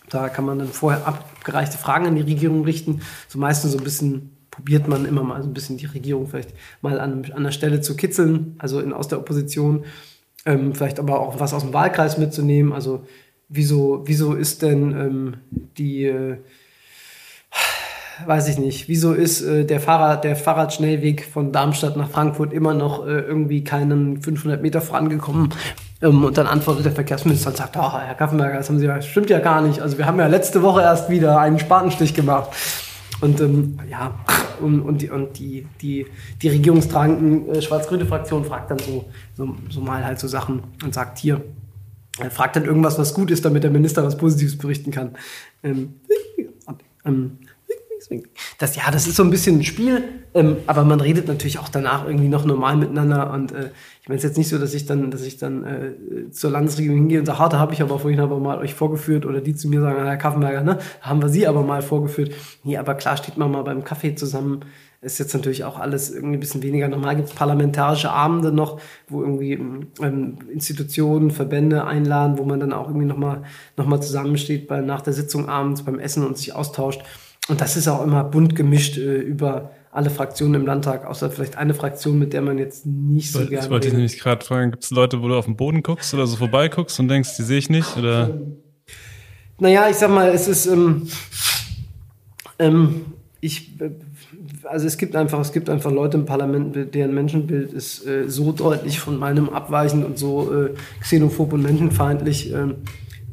Da kann man dann vorher abgereichte Fragen an die Regierung richten. So meistens so ein bisschen probiert man immer mal so ein bisschen die Regierung vielleicht mal an, an der Stelle zu kitzeln, also in, aus der Opposition. Ähm, vielleicht aber auch was aus dem Wahlkreis mitzunehmen. Also wieso, wieso ist denn ähm, die, äh, weiß ich nicht, wieso ist äh, der, Fahrrad, der Fahrradschnellweg von Darmstadt nach Frankfurt immer noch äh, irgendwie keinen 500 Meter vorangekommen? Ähm, und dann antwortet der Verkehrsminister und sagt, oh, Herr Kaffenberger, das haben Sie ja, stimmt ja gar nicht. Also wir haben ja letzte Woche erst wieder einen Spatenstich gemacht. Und ähm, ja, und, und, die, und die, die, die regierungstragenden äh, schwarz-grüne Fraktion fragt dann so, so, so mal halt so Sachen und sagt hier, er fragt dann irgendwas, was gut ist, damit der Minister was Positives berichten kann. Ähm, ähm, das, ja, das ist so ein bisschen ein Spiel, ähm, aber man redet natürlich auch danach irgendwie noch normal miteinander. Und äh, ich meine es jetzt nicht so, dass ich dann, dass ich dann äh, zur Landesregierung hingehe und sage, da habe ich aber vorhin aber mal euch vorgeführt oder die zu mir sagen, Herr Kaffenberger, ne, haben wir sie aber mal vorgeführt. Nee, aber klar steht man mal beim Kaffee zusammen. Ist jetzt natürlich auch alles irgendwie ein bisschen weniger normal. Gibt es parlamentarische Abende noch, wo irgendwie ähm, Institutionen, Verbände einladen, wo man dann auch irgendwie nochmal noch mal zusammensteht bei, nach der Sitzung abends beim Essen und sich austauscht. Und das ist auch immer bunt gemischt äh, über alle Fraktionen im Landtag, außer vielleicht eine Fraktion, mit der man jetzt nicht so gerne. Das wollte ich nämlich gerade fragen. Gibt es Leute, wo du auf den Boden guckst oder so vorbeiguckst und denkst, die sehe ich nicht? Oder? Naja, ich sag mal, es ist. Ähm, ähm, ich, also es gibt einfach, es gibt einfach Leute im Parlament, deren Menschenbild ist äh, so deutlich von meinem abweichend und so äh, xenophob und menschenfeindlich. Äh,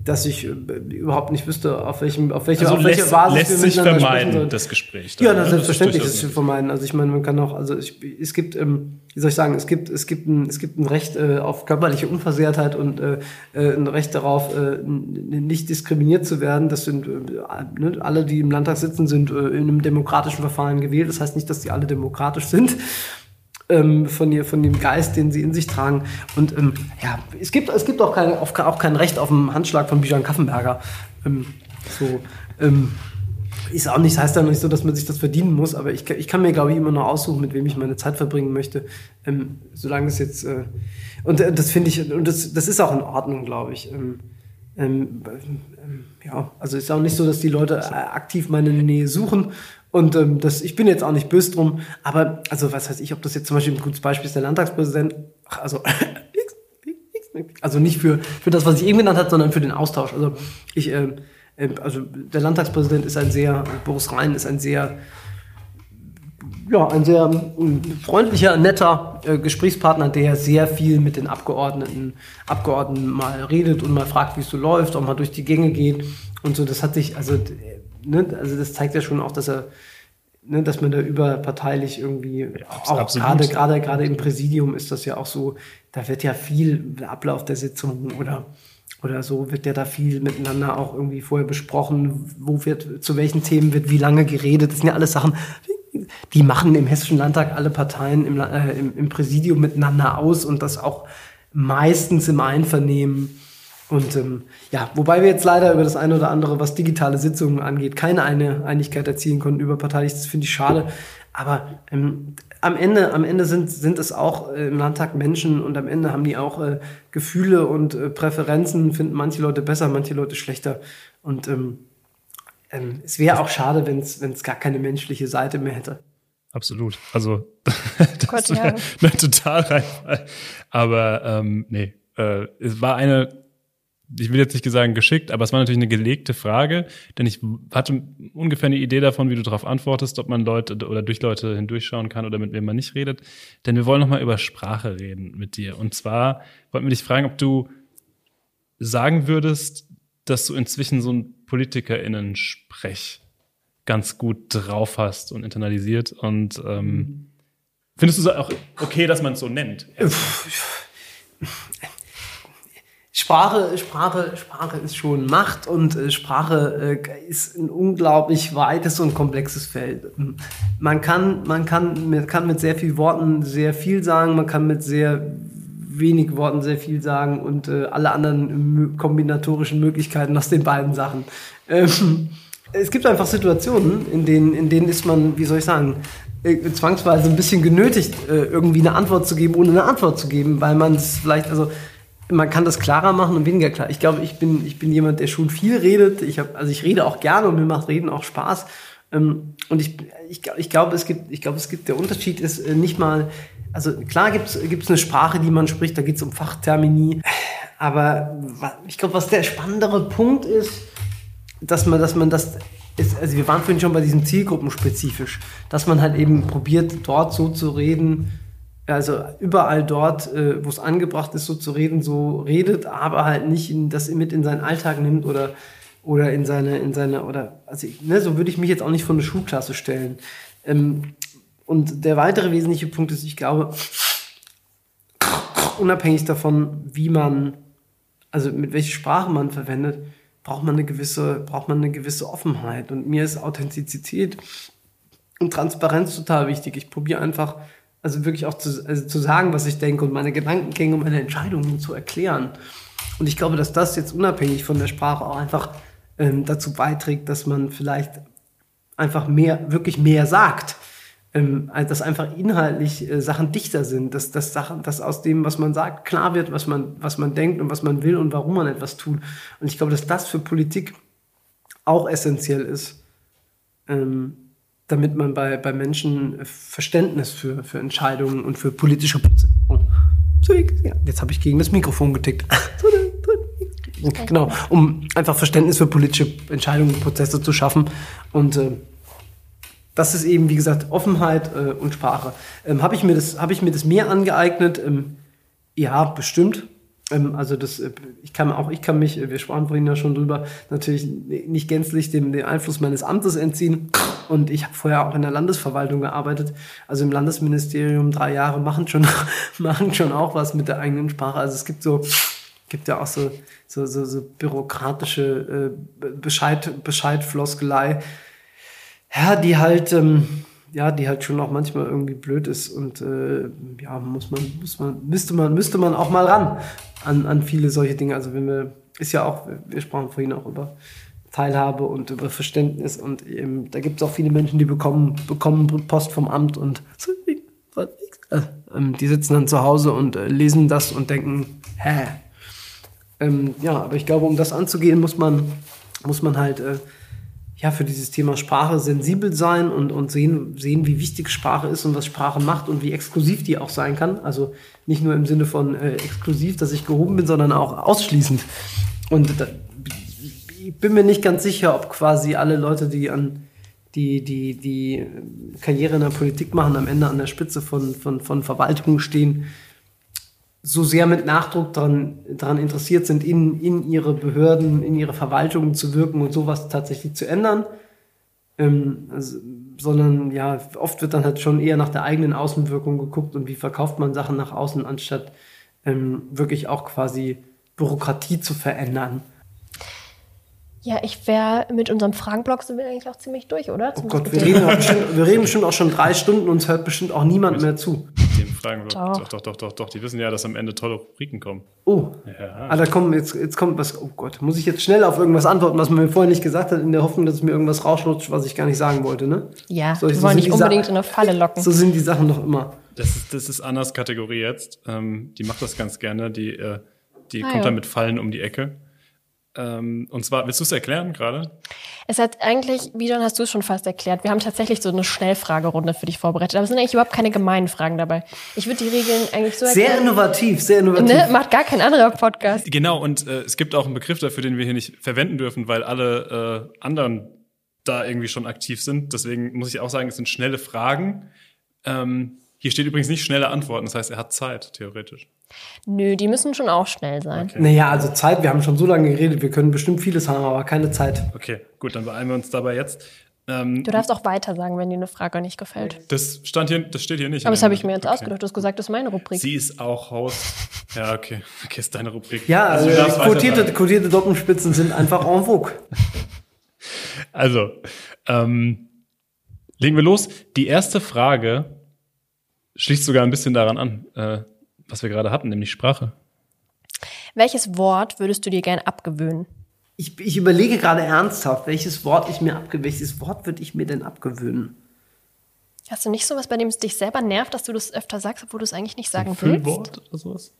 dass ich äh, überhaupt nicht wüsste, auf, welchem, auf welcher, also auf welche Basis lässt wir sich vermeiden, das Gespräch. Dann, ja, das selbstverständlich ist es vermeiden. Also ich meine, man kann auch, also ich, es gibt, ähm, wie soll ich sagen, es gibt, es gibt ein, es gibt ein Recht äh, auf körperliche Unversehrtheit und äh, äh ein Recht darauf, äh, nicht diskriminiert zu werden. Das sind äh, ne, alle, die im Landtag sitzen, sind äh, in einem demokratischen Verfahren gewählt. Das heißt nicht, dass die alle demokratisch sind ähm, von, ihr, von dem Geist, den sie in sich tragen. Und ähm, ja, es gibt, es gibt auch, kein, auch kein Recht auf einen Handschlag von Bijan Kaffenberger. Ähm, so, ähm, ist auch nicht, heißt ja nicht so, dass man sich das verdienen muss, aber ich, ich kann mir, glaube ich, immer noch aussuchen, mit wem ich meine Zeit verbringen möchte. Ähm, solange es jetzt, äh, und äh, das finde ich, und das, das ist auch in Ordnung, glaube ich. Ähm, ähm, ähm, ja, also ist auch nicht so, dass die Leute äh, aktiv meine Nähe suchen und ähm, das, ich bin jetzt auch nicht böse drum, aber also was weiß ich, ob das jetzt zum Beispiel ein gutes Beispiel ist, der Landtagspräsident, ach, also also nicht für, für das, was ich eben genannt habe, sondern für den Austausch. Also ich, äh, also der Landtagspräsident ist ein sehr, Boris Rhein ist ein sehr, ja, ein sehr freundlicher, netter äh, Gesprächspartner, der sehr viel mit den Abgeordneten, Abgeordneten mal redet und mal fragt, wie es so läuft, auch mal durch die Gänge geht und so. Das hat sich, also ne, also das zeigt ja schon auch, dass er, ne, dass man da überparteilich irgendwie, ja, auch gerade, gerade, gerade im Präsidium ist das ja auch so, da wird ja viel Ablauf der Sitzung oder oder so wird ja da viel miteinander auch irgendwie vorher besprochen, wo wird, zu welchen Themen wird wie lange geredet. Das sind ja alles Sachen, die machen im Hessischen Landtag alle Parteien im, äh, im, im Präsidium miteinander aus und das auch meistens im Einvernehmen Und ähm, ja, wobei wir jetzt leider über das eine oder andere, was digitale Sitzungen angeht, keine eine Einigkeit erzielen konnten überparteilich. Das finde ich schade. Aber ähm, am Ende, am Ende sind, sind es auch äh, im Landtag Menschen und am Ende haben die auch äh, Gefühle und äh, Präferenzen, finden manche Leute besser, manche Leute schlechter. Und ähm, ähm, es wäre auch schade, wenn es gar keine menschliche Seite mehr hätte. Absolut. Also das Gott, ja. eine total Reinfall. Aber ähm, nee, äh, es war eine ich will jetzt nicht sagen geschickt, aber es war natürlich eine gelegte Frage, denn ich hatte ungefähr eine Idee davon, wie du darauf antwortest, ob man Leute oder durch Leute hindurchschauen kann oder mit wem man nicht redet. Denn wir wollen nochmal über Sprache reden mit dir. Und zwar wollten wir dich fragen, ob du sagen würdest, dass du inzwischen so ein PolitikerInnen-Sprech ganz gut drauf hast und internalisiert. Und ähm, findest du es auch okay, dass man es so nennt? Sprache, Sprache, Sprache ist schon Macht und äh, Sprache äh, ist ein unglaublich weites und komplexes Feld. Man kann, man kann, man kann mit sehr vielen Worten sehr viel sagen, man kann mit sehr wenig Worten sehr viel sagen und äh, alle anderen kombinatorischen Möglichkeiten aus den beiden Sachen. Ähm, es gibt einfach Situationen, in denen, in denen ist man, wie soll ich sagen, zwangsweise ein bisschen genötigt, irgendwie eine Antwort zu geben, ohne eine Antwort zu geben, weil man es vielleicht, also man kann das klarer machen und weniger klar. Ich glaube, ich bin, ich bin jemand, der schon viel redet. Ich hab, also ich rede auch gerne und mir macht Reden auch Spaß. Ähm, und ich, ich, ich glaube, es gibt, ich glaube, es gibt, der Unterschied ist äh, nicht mal, also klar gibt es eine Sprache, die man spricht, da geht es um Fachtermini. Aber ich glaube, was der spannendere Punkt ist, dass man, dass man das ist, also wir waren vorhin schon bei diesem Zielgruppenspezifisch, dass man halt eben probiert, dort so zu reden, also überall dort, äh, wo es angebracht ist, so zu reden, so redet, aber halt nicht in, das mit in seinen Alltag nimmt oder, oder in seine, in seine, oder, also ne, so würde ich mich jetzt auch nicht von der Schulklasse stellen. Ähm, und der weitere wesentliche Punkt ist, ich glaube, unabhängig davon, wie man, also mit welcher Sprache man verwendet, braucht man eine gewisse, braucht man eine gewisse Offenheit. Und mir ist Authentizität und Transparenz total wichtig. Ich probiere einfach, also wirklich auch zu, also zu sagen, was ich denke und meine Gedankengänge und meine Entscheidungen zu erklären. Und ich glaube, dass das jetzt unabhängig von der Sprache auch einfach ähm, dazu beiträgt, dass man vielleicht einfach mehr, wirklich mehr sagt. Ähm, also dass einfach inhaltlich äh, Sachen dichter sind, dass, dass Sachen, dass aus dem, was man sagt, klar wird, was man, was man denkt und was man will und warum man etwas tut. Und ich glaube, dass das für Politik auch essentiell ist. Ähm, damit man bei, bei Menschen Verständnis für, für Entscheidungen und für politische Prozesse. Jetzt habe ich gegen das Mikrofon getickt. genau, um einfach Verständnis für politische Entscheidungen und Prozesse zu schaffen. Und äh, das ist eben, wie gesagt, Offenheit äh, und Sprache. Ähm, habe ich, mir das, hab ich mir das mehr angeeignet? Ähm, ja, bestimmt. Ähm, also das, äh, ich kann auch, ich kann mich, äh, wir sprachen vorhin ja schon drüber, natürlich nicht gänzlich dem, dem Einfluss meines Amtes entziehen. Und ich habe vorher auch in der Landesverwaltung gearbeitet, also im Landesministerium drei Jahre machen schon, machen schon auch was mit der eigenen Sprache. Also es gibt so, gibt ja auch so, so, so, so bürokratische äh, Bescheid, Bescheidfloskelei, ja, die halt, ähm, ja, die halt schon auch manchmal irgendwie blöd ist und äh, ja, muss man, muss man, müsste man, müsste man auch mal ran an, an viele solche Dinge. Also wenn wir, ist ja auch, wir sprachen vorhin auch über Teilhabe und über Verständnis und eben, da gibt es auch viele Menschen, die bekommen, bekommen Post vom Amt und äh, ähm, die sitzen dann zu Hause und äh, lesen das und denken, hä? Ähm, ja, aber ich glaube, um das anzugehen, muss man, muss man halt äh, ja, für dieses Thema Sprache sensibel sein und, und sehen, sehen, wie wichtig Sprache ist und was Sprache macht und wie exklusiv die auch sein kann. Also nicht nur im Sinne von äh, exklusiv, dass ich gehoben bin, sondern auch ausschließend. Und da, bin mir nicht ganz sicher, ob quasi alle Leute, die an die, die, die Karriere in der Politik machen, am Ende an der Spitze von, von, von Verwaltungen stehen, so sehr mit Nachdruck daran, daran interessiert sind, in, in ihre Behörden, in ihre Verwaltungen zu wirken und sowas tatsächlich zu ändern. Ähm, also, sondern ja, oft wird dann halt schon eher nach der eigenen Außenwirkung geguckt und wie verkauft man Sachen nach außen, anstatt ähm, wirklich auch quasi Bürokratie zu verändern. Ja, ich wäre mit unserem Fragenblock sind wir eigentlich auch ziemlich durch, oder? Oh Zumindest Gott, mit wir dem- reden, auch bestimmt, wir reden bestimmt auch schon drei Stunden, uns hört bestimmt auch niemand mehr zu. Dem fragen wir. Doch. Doch, doch, doch, doch, doch. Die wissen ja, dass am Ende tolle Rubriken kommen. Oh, Ja. ah, da kommt jetzt, jetzt kommt was. Oh Gott, muss ich jetzt schnell auf irgendwas antworten, was man mir vorher nicht gesagt hat, in der Hoffnung, dass es mir irgendwas rausschlutscht, was ich gar nicht sagen wollte, ne? Ja, So, wir so wollen nicht unbedingt Sa- in eine Falle locken. So sind die Sachen doch immer. Das ist, das ist Annas Kategorie jetzt. Ähm, die macht das ganz gerne. Die, äh, die Ah, kommt ja. dann mit Fallen um die Ecke. Ähm, und zwar, willst du es erklären gerade? Es hat eigentlich, wie dann hast du es schon fast erklärt, wir haben tatsächlich so eine Schnellfragerunde für dich vorbereitet, aber es sind eigentlich überhaupt keine gemeinen Fragen dabei. Ich würde die Regeln eigentlich so Sehr erklären. innovativ, sehr innovativ. Ne? Macht gar kein anderer Podcast. Genau, und äh, es gibt auch einen Begriff dafür, den wir hier nicht verwenden dürfen, weil alle äh, anderen da irgendwie schon aktiv sind. Deswegen muss ich auch sagen, es sind schnelle Fragen. Ähm, hier steht übrigens nicht schnelle Antworten, das heißt, er hat Zeit, theoretisch. Nö, die müssen schon auch schnell sein. Naja, also Zeit, wir haben schon so lange geredet, wir können bestimmt vieles haben, aber keine Zeit. Okay, gut, dann beeilen wir uns dabei jetzt. Ähm, Du darfst auch weiter sagen, wenn dir eine Frage nicht gefällt. das stand hier, das steht hier nicht. Aber das habe ich mir jetzt okay. ausgedacht. Du hast gesagt, das ist meine Rubrik. Sie ist auch Host. Ja, okay. Okay, ist deine Rubrik. Ja, Also, also, quotierte, quotierte Doppelspitzen sind einfach en vogue. Also, ähm, legen wir los. Die erste Frage schließt sogar ein bisschen daran an, äh, was wir gerade hatten, nämlich Sprache. Welches Wort würdest du dir gern abgewöhnen? Ich, ich überlege gerade ernsthaft, welches Wort ich mir abgewöhnen, welches Wort würde ich mir denn abgewöhnen? Hast du nicht sowas, bei dem es dich selber nervt, dass du das öfter sagst, obwohl du es eigentlich nicht sagen willst? Füllwort oder sowas?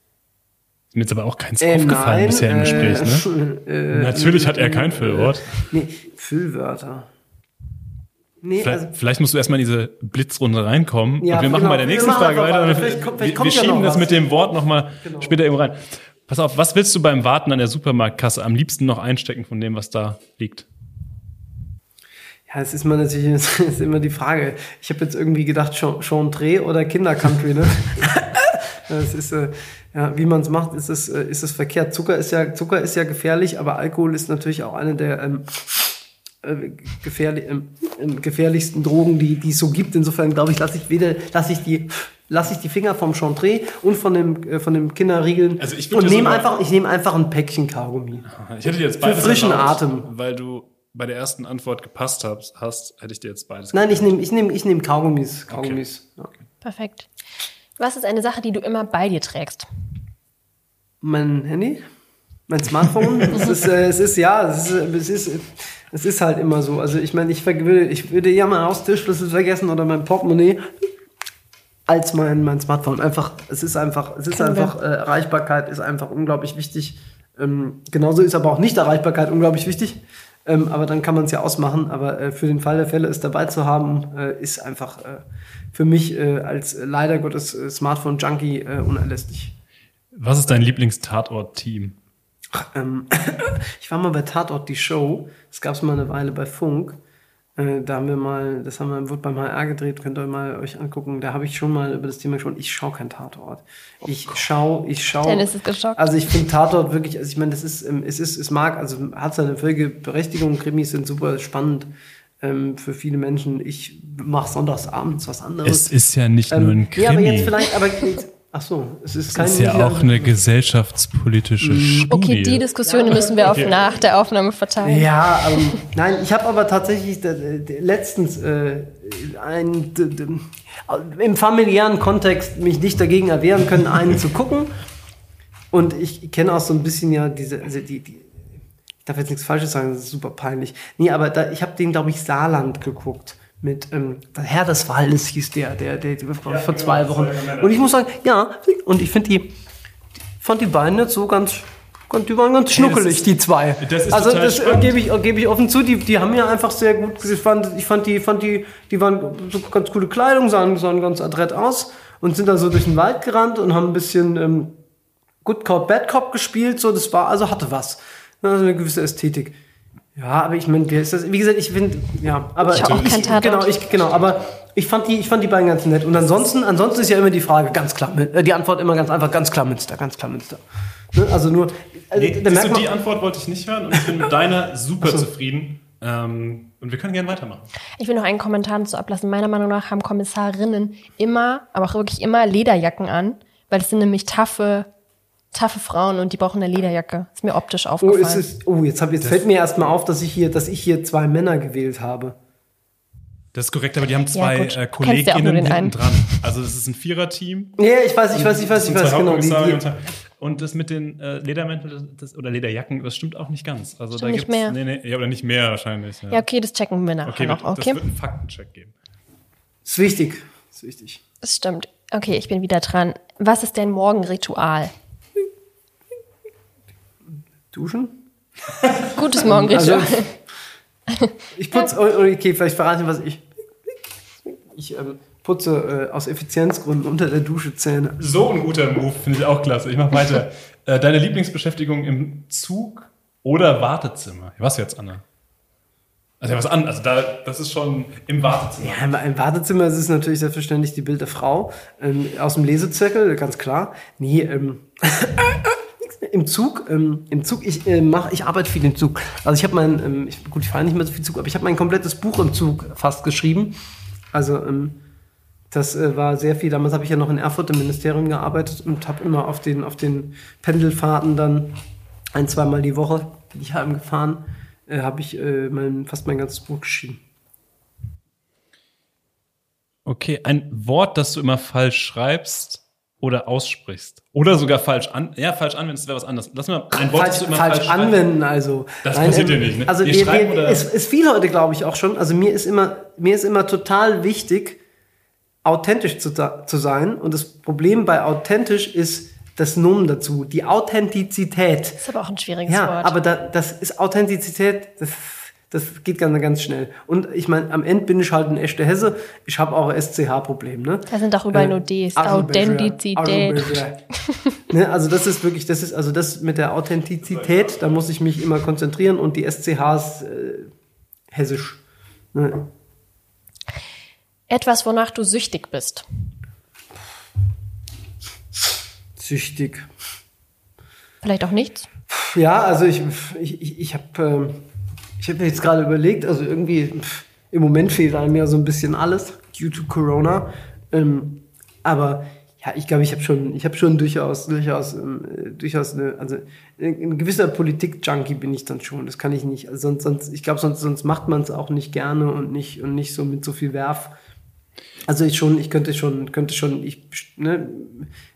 Ist mir jetzt aber auch keins Äh, aufgefallen nein, bisher im Gespräch, ne? äh, Natürlich hat er kein Füllwort. Nee, Füllwörter. Nee, Vielleicht, also, vielleicht musst du erstmal in diese Blitzrunde reinkommen Ja, und wir machen genau. bei der nächsten Frage weiter. Vielleicht kommt- vielleicht wir wir schieben das was. mit dem Wort nochmal Genau. später irgendwo rein. Pass auf, was willst du beim Warten an der Supermarktkasse am liebsten noch einstecken von dem, was da liegt? ja, es ist mal natürlich ist immer die Frage. Ich habe jetzt irgendwie gedacht, Cha- Chantre oder Kindercountry, ne? Das ist, äh, ja, wie man es macht, ist es, äh, ist es verkehrt. Zucker ist ja, Zucker ist ja gefährlich, aber Alkohol ist natürlich auch eine der ähm, äh, gefährlich, ähm, ähm, gefährlichsten Drogen, die, die es so gibt. Insofern glaube ich, lasse ich weder, lasse ich die, lasse ich die Finger vom Chantre und von dem, äh, von dem Kinderriegeln Also ich und nehme einfach, ich nehme einfach ein Päckchen Kaugummi. Ich hätte dir jetzt beides frischen erlaubt, Atem. Weil du bei der ersten Antwort gepasst hast, hast hätte ich dir jetzt beides Nein, ich nehme, ich nehme, ich nehme Kaugummis, Kaugummis. Ja. Perfekt. Was ist eine Sache, die du immer bei dir trägst? Mein Handy, mein Smartphone. es ist, äh, es ist ja, es ist, äh, es ist, es ist halt immer so. Also ich meine, ich würde, ich würde ja meinen Haustischschlüssel vergessen oder mein Portemonnaie als mein, mein Smartphone. Einfach, es ist einfach, es ist wir. einfach, äh, Erreichbarkeit ist einfach unglaublich wichtig. Ähm, genauso ist aber auch Nicht-Erreichbarkeit unglaublich wichtig. Ähm, aber dann kann man es ja ausmachen. Aber äh, für den Fall der Fälle, es dabei zu haben, äh, ist einfach äh, für mich äh, als äh, leider Gottes äh, Smartphone-Junkie äh, unerlässlich. Was ist dein Lieblingstatort-Team? Ähm, ich war mal bei Tatort die Show. Das gab es mal eine Weile bei Funk. Äh, da haben wir mal, das haben wir, wurde beim HR gedreht, könnt ihr mal euch angucken. Da habe ich schon mal über das Thema gesprochen. Ich schaue kein Tatort. Ich schaue, ich schaue. Dennis ist geschockt. Also ich finde Tatort wirklich, also ich meine, das ist, ähm, es ist, es mag, also hat seine völlige Berechtigung. Krimis sind super spannend ähm, für viele Menschen. Ich mache sonntags abends was anderes. Es ist ja nicht nur ein ja, aber jetzt Krimi. vielleicht, aber jetzt, ach so, es ist kein ist ja auch eine gesellschaftspolitische Studie. Okay, die Diskussion müssen wir auf nach der Aufnahme verteilen. Ja, ähm, nein, ich habe aber tatsächlich äh, letztens äh, ein, im familiären Kontext mich nicht dagegen erwehren können, einen zu gucken. Und ich kenne auch so ein bisschen ja diese, also die, die, ich darf jetzt nichts Falsches sagen, das ist super peinlich. Nee, aber da, ich habe den, glaube ich, Saarland geguckt. Mit ähm, der Herr des Waldes hieß der, der, der, der vor, vor zwei Wochen. Und ich muss sagen, ja, und ich finde die, fand die beiden jetzt so ganz, die waren ganz schnuckelig, ist- die zwei. das ist also das äh, gebe ich, gebe ich offen zu, die, die haben mir einfach sehr gut, ich fand, ich fand die, fand die, die waren so ganz coole Kleidung, sahen, sahen ganz adrett aus und sind da so durch den Wald gerannt und haben ein bisschen ähm, Good Cop, Bad Cop gespielt, so, das war, also hatte was. Also eine gewisse Ästhetik. Ja, aber ich meine, wie gesagt, ich finde, ja, aber Ich auch kein Tatort. genau, ich, genau, aber ich fand die, ich fand die beiden ganz nett. Und ansonsten, ansonsten ist ja immer die Frage ganz klar, äh, die Antwort immer ganz einfach, ganz klar Münster, ganz klar Münster. Ne? Also nur, also, Nee, siehst du, die Antwort wollte ich nicht hören und ich bin mit deiner super zufrieden. Ähm, und wir können gerne weitermachen. Ich will noch einen Kommentar dazu ablassen. Meiner Meinung nach haben Kommissarinnen immer, aber auch wirklich immer Lederjacken an, weil es sind nämlich taffe taffe Frauen und die brauchen eine Lederjacke. Ist mir optisch Oh, aufgefallen. ist es, oh jetzt, hab, jetzt fällt mir erst mal auf, dass ich, hier, dass ich hier zwei Männer gewählt habe. Das ist korrekt, aber die haben zwei gut. äh, ja nur Kolleginnen hinten einen. dran. Also das ist ein Viererteam. Ja, ich weiß, ich weiß, ich weiß, ich weiß, genau. Die, und das mit den äh, Ledermänteln das, oder Lederjacken, das stimmt auch nicht ganz. Also da nicht gibt's, mehr. Nee, nee, ja, oder nicht mehr wahrscheinlich. Ja, ja, okay, das checken wir nachher okay, noch. wird, Okay, das wird einen Faktencheck geben. ist wichtig. Ist wichtig. das stimmt. Okay, ich bin wieder dran. Was ist dein Morgenritual? Duschen? Gutes Morgenritual. Also, ich putze, oh, okay, vielleicht verrate ich was ich. Ich ähm, putze äh, aus Effizienzgründen unter der Dusche Zähne. So ein guter Move, finde ich auch klasse. Ich mach weiter. äh, deine Lieblingsbeschäftigung im Zug oder Wartezimmer? Was jetzt, Anna? Also ja, was an, also da, das ist schon im Wartezimmer. Ja, im, im Wartezimmer ist es natürlich selbstverständlich die Bild der Frau. Ähm, aus dem Lesezirkel, ganz klar. Nee, ähm, im Zug, ähm, im Zug, ich äh, mach, ich arbeite viel im Zug. Also ich habe mein, ähm, ich, gut, ich fahre nicht mehr so viel Zug, aber ich habe mein komplettes Buch im Zug fast geschrieben. Also ähm, das äh, war sehr viel. Damals habe ich ja noch in Erfurt im Ministerium gearbeitet und habe immer auf den, auf den Pendelfahrten dann ein, zweimal die Woche bin ich heimgefahren, äh, habe ich äh, mein, fast mein ganzes Buch geschrieben. Okay, ein Wort, das du immer falsch schreibst oder aussprichst. Oder sogar falsch an, ja, falsch anwendest, wäre was anderes. Lass mal ein Wort, falsch, immer falsch falsch anwenden, also. Das passiert ähm, dir nicht, ne? Also Wir wir, schreiben wir, oder- es ist viel heute, glaube ich, auch schon. Also mir ist immer, mir ist immer total wichtig, authentisch zu, zu sein. Und das Problem bei authentisch ist das Nomen dazu, die Authentizität. Das ist aber auch ein schwieriges Ja, Wort. aber da, das ist Authentizität, das, das geht ganz, ganz schnell. Und ich meine, am Ende bin ich halt ein echter Hesse. Ich habe auch SCH-Problem, ne? da sind doch überall nur Ds. Authentizität. Authentizität. ne, also das ist wirklich, das ist, also das mit der Authentizität, da muss ich mich immer konzentrieren und die SCHs äh, hessisch. Ne? Etwas, wonach du süchtig bist. Süchtig. Vielleicht auch nichts. Ja, also ich, ich, ich, ich habe ähm, ich hab mir jetzt gerade überlegt, also irgendwie pff, im Moment fehlt einem ja so ein bisschen alles due to Corona. Ähm, aber ja, ich glaube, ich habe schon, ich habe schon durchaus, durchaus, äh, durchaus eine, also ein ein gewisser Politik-Junkie bin ich dann schon. Das kann ich nicht. Also sonst, sonst, ich glaube, sonst, sonst macht man es auch nicht gerne und nicht und nicht so mit so viel Werf. Also ich schon, ich könnte schon, könnte schon, ich ne,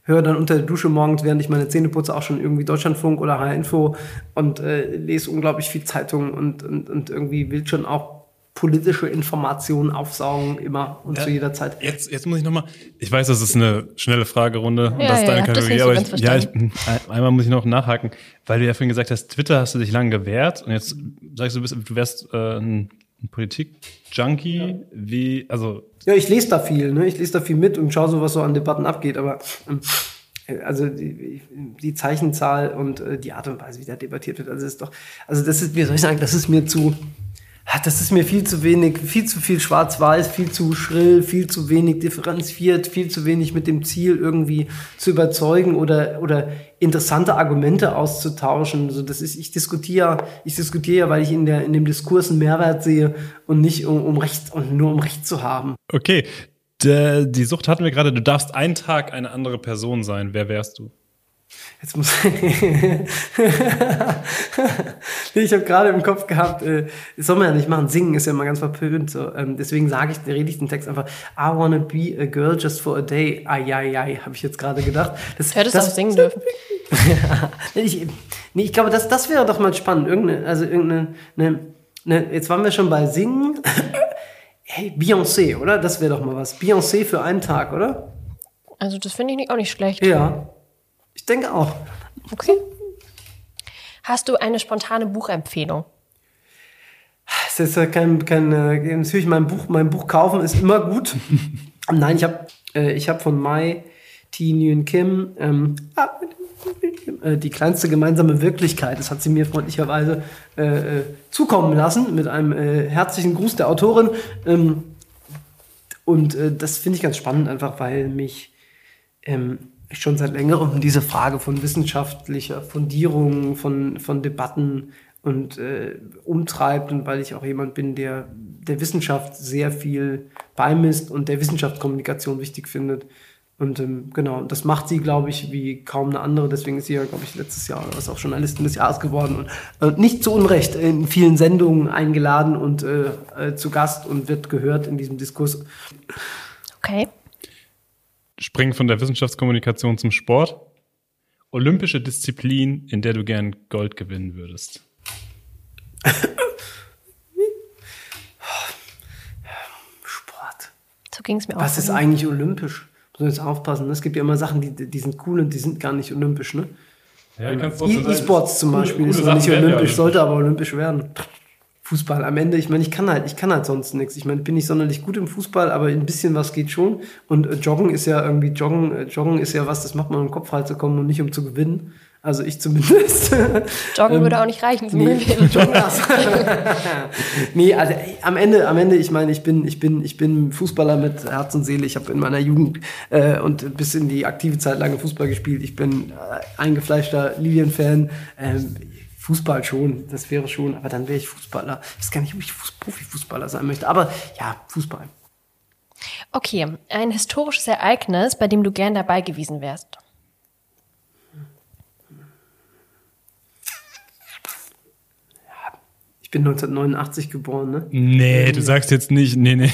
höre dann unter der Dusche morgens, während ich meine Zähne putze, auch schon irgendwie Deutschlandfunk oder H-Info und äh, lese unglaublich viel Zeitung und, und, und irgendwie will schon auch politische Informationen aufsaugen, immer und Ja. zu jeder Zeit. Jetzt, jetzt muss ich nochmal, ich weiß, das ist eine schnelle Fragerunde und Ja, das ist ja, deine das Kategorie, aber ich, ja, ich, ein- einmal muss ich noch nachhaken, weil du ja vorhin gesagt hast, Twitter hast du dich lange gewehrt und jetzt sagst du, du, bist, du wärst äh, ein, ein Politik-Junkie, wie, also Ja, ich lese da viel, ne? Ich lese da viel mit und schaue so, was so an Debatten abgeht, aber ähm, äh, also die, die Zeichenzahl und äh, die Art und Weise, wie da debattiert wird, also ist doch, also das ist, wie soll ich sagen, das ist mir zu, das ist mir viel zu wenig, viel zu viel schwarz-weiß, viel zu schrill, viel zu wenig differenziert, viel zu wenig mit dem Ziel irgendwie zu überzeugen oder, oder interessante Argumente auszutauschen. Also das ist, ich diskutiere, ich diskutiere weil ich in der, in dem Diskurs einen Mehrwert sehe und nicht um, um Recht und nur um Recht zu haben. Okay, die Sucht hatten wir gerade. Du darfst einen Tag eine andere Person sein. Wer wärst du? Jetzt muss ich habe gerade im Kopf gehabt, äh, das soll man ja nicht machen. Singen ist ja immer ganz verpönt. So. Ähm, deswegen sage ich, rede ich den Text einfach. I wanna be a girl just for a day. Ai, ai, ai, habe ich jetzt gerade gedacht. Das, Hättest das, auch singen dürfen. ich, nee, ich glaube, das, das wäre doch mal spannend. Irgendeine, also irgendeine, ne, ne, jetzt waren wir schon bei Singen. hey, Beyoncé, oder? Das wäre doch mal was. Beyoncé für einen Tag, oder? Also das finde ich auch nicht schlecht. Ja. Ich denke auch. Okay. Hast du eine spontane Buchempfehlung? Es ist ja kein, kein äh, natürlich mein Buch, mein Buch kaufen ist immer gut. Nein, ich habe äh, ich habe von Mai T. Nguyen Kim ähm, ah, äh, die kleinste gemeinsame Wirklichkeit. Das hat sie mir freundlicherweise äh, zukommen lassen mit einem äh, herzlichen Gruß der Autorin. Ähm, und äh, das finde ich ganz spannend, einfach weil mich ähm, schon seit längerem diese Frage von wissenschaftlicher Fundierung, von, von Debatten und äh, umtreibt und weil ich auch jemand bin, der der Wissenschaft sehr viel beimisst und der Wissenschaftskommunikation wichtig findet. Und ähm, genau, das macht sie, glaube ich, wie kaum eine andere. Deswegen ist sie ja, glaube ich, letztes Jahr was auch Journalistin des Jahres geworden. Und äh, nicht zu Unrecht in vielen Sendungen eingeladen und äh, äh, zu Gast und wird gehört in diesem Diskurs. Okay. Springen von der Wissenschaftskommunikation zum Sport. Olympische Disziplin, in der du gern Gold gewinnen würdest. Sport. So ging es mir auch. Was ist eigentlich olympisch? Muss man jetzt aufpassen. ne? Es gibt ja immer Sachen, die, die sind cool und die sind gar nicht olympisch. Ne? Ja, E- E-Sports zum Beispiel ist noch nicht olympisch, sollte aber olympisch werden. Fußball am Ende, ich meine, ich kann halt, ich kann halt sonst nichts. Ich meine, ich bin nicht sonderlich gut im Fußball, aber ein bisschen was geht schon. Und äh, Joggen ist ja irgendwie, Joggen, äh, Joggen ist ja was, das macht man um Kopf frei zu kommen und nicht um zu gewinnen. Also ich zumindest. Joggen Ähm, würde auch nicht reichen zum Nee, Gewinnen. Joggen nee, also ey, am Ende, am Ende, ich meine, ich bin, ich bin, ich bin Fußballer mit Herz und Seele. Ich habe in meiner Jugend äh, und bis in die aktive Zeit lange Fußball gespielt. Ich bin äh, eingefleischter Lilien-Fan. Ähm, Fußball schon, das wäre schon, aber dann wäre ich Fußballer. Ich weiß gar nicht, ob ich Fuß Profifußballer sein möchte, aber ja, Fußball. Okay, ein historisches Ereignis, bei dem du gern dabei gewesen wärst. Ich bin 1989 geboren, ne? Nee, du sagst jetzt nicht, nee, nee.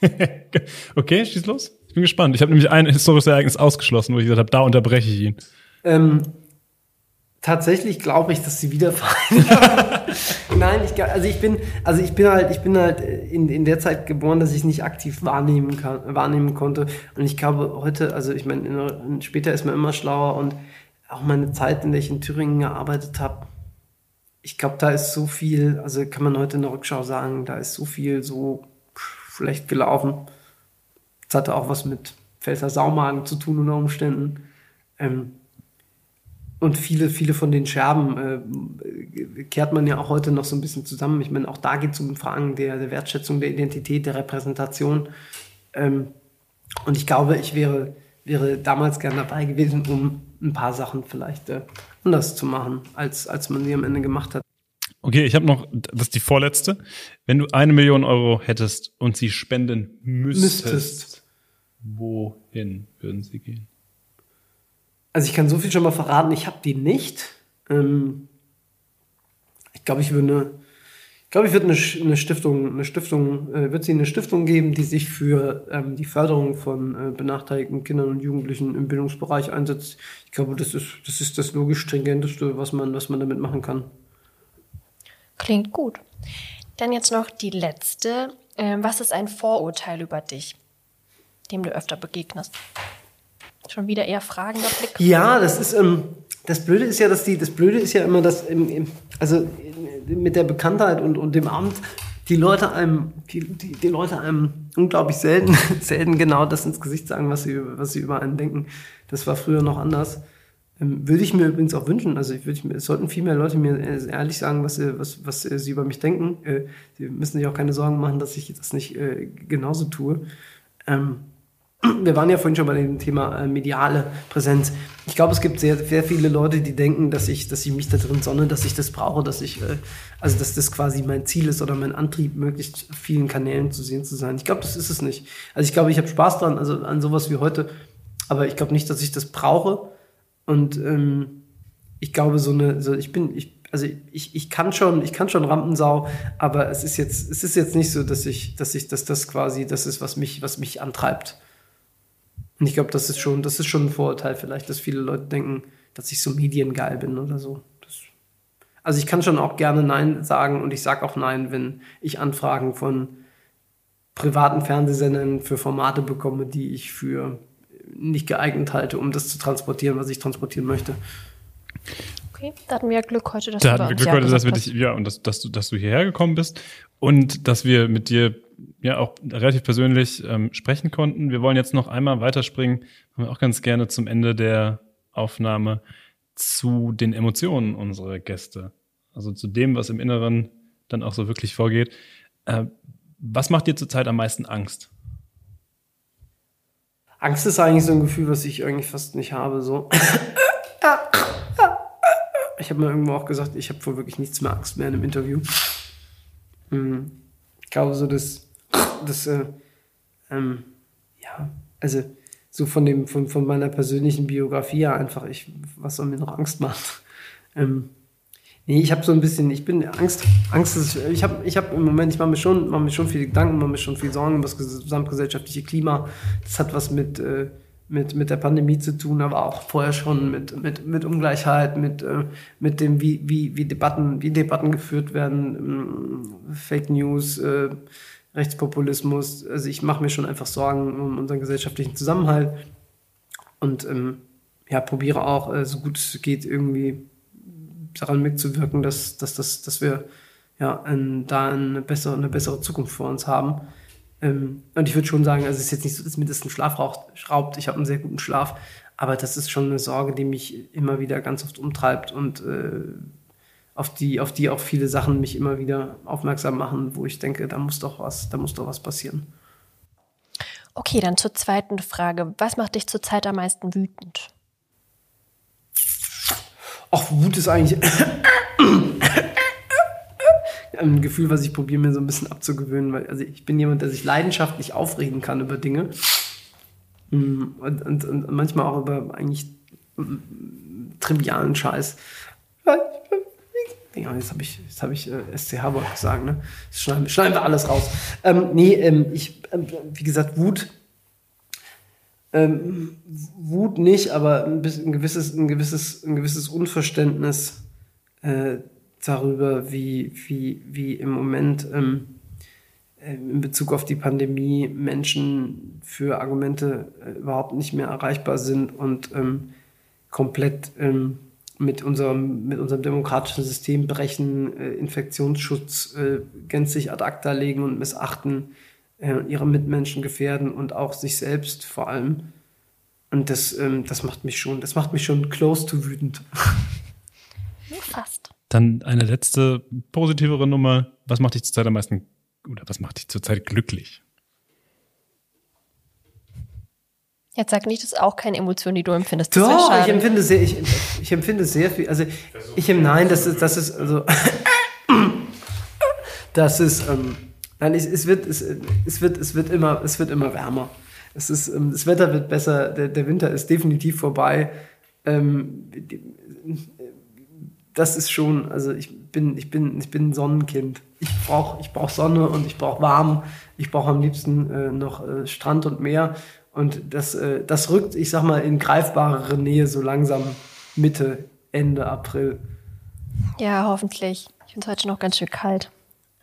okay, schieß los. Ich bin gespannt. Ich habe nämlich ein historisches Ereignis ausgeschlossen, wo ich gesagt habe, da unterbreche ich ihn. Ähm, tatsächlich glaube ich, dass sie wiederfallen. Nein, ich, also ich bin, also ich bin halt, ich bin halt in, in der Zeit geboren, dass ich nicht aktiv wahrnehmen kann, wahrnehmen konnte. Und ich glaube heute, also ich meine, in- in- später ist man immer schlauer und auch meine Zeit, in der ich in Thüringen gearbeitet habe, ich glaube, da ist so viel, also kann man heute in der Rückschau sagen, da ist so viel so schlecht gelaufen. Das hatte auch was mit Pfälzer Saumagen zu tun unter Umständen. Ähm, und viele, viele von den Scherben äh, kehrt man ja auch heute noch so ein bisschen zusammen. Ich meine, auch da geht es um Fragen der, der Wertschätzung, der Identität, der Repräsentation. Ähm, und ich glaube, ich wäre, wäre damals gern dabei gewesen, um ein paar Sachen vielleicht äh, anders zu machen, als, als man sie am Ende gemacht hat. Okay, ich habe noch, das ist die vorletzte. Wenn du eine Million Euro hättest und sie spenden müsstest, Müsstest. wohin würden sie gehen? Also ich kann so viel schon mal verraten, ich habe die nicht. Ähm, ich glaube, ich würde ich glaube, ich würde eine, eine Stiftung, eine Stiftung, äh, wird sie eine Stiftung geben, die sich für ähm, die Förderung von äh, benachteiligten Kindern und Jugendlichen im Bildungsbereich einsetzt. Ich glaube, das ist das, ist das logisch stringenteste, was man, was man damit machen kann. Klingt gut. Dann jetzt noch die letzte. Ähm, was ist ein Vorurteil über dich, dem du öfter begegnest? Schon wieder eher fragender Blick. Ja, das ist ähm, das Blöde ist ja, dass die das Blöde ist ja immer, dass im, also mit der Bekanntheit und, und dem Amt die Leute einem die, die, die Leute einem unglaublich selten selten genau das ins Gesicht sagen, was sie über- was sie über einen denken. Das war früher noch anders. Ähm, würde ich mir übrigens auch wünschen. Also ich würde, es sollten viel mehr Leute mir äh, ehrlich sagen, was sie, was, was äh, sie über mich denken. Äh, sie müssen sich auch keine Sorgen machen, dass ich das nicht äh, genauso tue. Ähm, wir waren ja vorhin schon bei dem Thema äh, mediale Präsenz. Ich glaube, es gibt sehr, sehr viele Leute, die denken, dass ich, dass ich mich da drin sonne, dass ich das brauche, dass ich, äh, also dass das quasi mein Ziel ist oder mein Antrieb, möglichst vielen Kanälen zu sehen zu sein. Ich glaube, das ist es nicht. Also ich glaube, ich habe Spaß dran, also an sowas wie heute, aber ich glaube nicht, dass ich das brauche. Und ähm, ich glaube, so eine, so ich bin, ich, also ich, ich kann schon, ich kann schon Rampensau, aber es ist jetzt, es ist jetzt nicht so, dass ich, dass ich, dass das quasi, das ist, was mich, was mich antreibt. Und ich glaube, das ist schon, das ist schon ein Vorurteil vielleicht, dass viele Leute denken, dass ich so mediengeil bin oder so. Das, also ich kann schon auch gerne Nein sagen und ich sage auch Nein, wenn ich Anfragen von privaten Fernsehsendern für Formate bekomme, die ich für nicht geeignet halte, um das zu transportieren, was ich transportieren möchte. Okay, da hatten wir ja Glück heute, dass Da du hatten wir Glück Ja heute, dass wir dich, ja, und dass, dass, du, dass du hierher gekommen bist und dass wir mit dir ja auch relativ persönlich ähm, sprechen konnten. Wir wollen jetzt noch einmal weiterspringen, haben wir auch ganz gerne zum Ende der Aufnahme zu den Emotionen unserer Gäste. Also zu dem, was im Inneren dann auch so wirklich vorgeht. Äh, was macht dir zurzeit am meisten Angst? Angst ist eigentlich so ein Gefühl, was ich eigentlich fast nicht habe. So. Ich habe mir irgendwo auch gesagt, ich habe vor wirklich nichts mehr Angst mehr in einem Interview. Hm. Ich glaube so, dass, dass äh, ähm, ja, also so von dem, von, von meiner persönlichen Biografie her einfach, ich, was soll mir noch Angst machen? Ähm, nee, ich habe so ein bisschen, ich bin Angst, Angst ist, ich habe ich hab im Moment, ich mache mir schon, mache mir schon viele Gedanken, mache mir schon viel Sorgen über das gesamtgesellschaftliche Klima. Das hat was mit, äh, mit, mit der Pandemie zu tun, aber auch vorher schon mit, mit, mit Ungleichheit, mit, äh, mit dem, wie, wie, wie, Debatten, wie Debatten geführt werden, ähm, Fake News, äh, Rechtspopulismus. Also ich mache mir schon einfach Sorgen um unseren gesellschaftlichen Zusammenhalt und ähm, ja, probiere auch, äh, so gut es geht, irgendwie daran mitzuwirken, dass, dass, dass, dass wir ja, ein, da eine bessere, eine bessere Zukunft vor uns haben. Ähm, und ich würde schon sagen, also es ist jetzt nicht so, dass mir das einen Schlaf schraubt. Ich habe einen sehr guten Schlaf, aber das ist schon eine Sorge, die mich immer wieder ganz oft umtreibt und äh, auf die, auf die auch viele Sachen mich immer wieder aufmerksam machen, wo ich denke, da muss doch was, da muss doch was passieren. Okay, dann zur zweiten Frage. Was macht dich zurzeit am meisten wütend? Ach, Wut ist eigentlich ein Gefühl, was ich probiere mir so ein bisschen abzugewöhnen, weil also ich bin jemand, der sich leidenschaftlich aufregen kann über Dinge mm, und, und, und manchmal auch über eigentlich mm, trivialen Scheiß. Ja, jetzt habe ich, jetzt hab ich äh, SC Harburg gesagt, ne? Das schneiden, schneiden wir alles raus. Ähm, nee, ähm, ich, äh, wie gesagt, Wut. Ähm, Wut nicht, aber ein, bisschen, ein, gewisses, ein, gewisses, ein gewisses Unverständnis äh, darüber, wie, wie, wie im Moment ähm, äh, in Bezug auf die Pandemie Menschen für Argumente äh, überhaupt nicht mehr erreichbar sind und ähm, komplett ähm, mit, unserem, mit unserem demokratischen System brechen, äh, Infektionsschutz äh, gänzlich ad acta legen und missachten, äh, ihre Mitmenschen gefährden und auch sich selbst vor allem. Und das, ähm, das macht mich schon, das macht mich schon close to wütend. Fast. Dann eine letzte positivere Nummer. Was macht dich zurzeit am meisten oder was macht dich zurzeit glücklich? Jetzt sag nicht, das ist auch keine Emotion, die du empfindest. Das Doch, ich empfinde sehr, ich, ich empfinde sehr viel. Also ich nein, das ist, das ist also das ist ähm, nein, es, es wird es, es wird es wird immer es wird immer wärmer. Es ist ähm, das Wetter wird besser. Der, der Winter ist definitiv vorbei. Ähm, das ist schon, also ich bin, ich bin, ich bin ein Sonnenkind. Ich brauche ich brauch Sonne und ich brauche warm. Ich brauche am liebsten äh, noch äh, Strand und Meer. Und das, äh, das rückt, ich sag mal, in greifbarere Nähe so langsam Mitte, Ende April. Ja, hoffentlich. Ich finde es heute noch ganz schön kalt.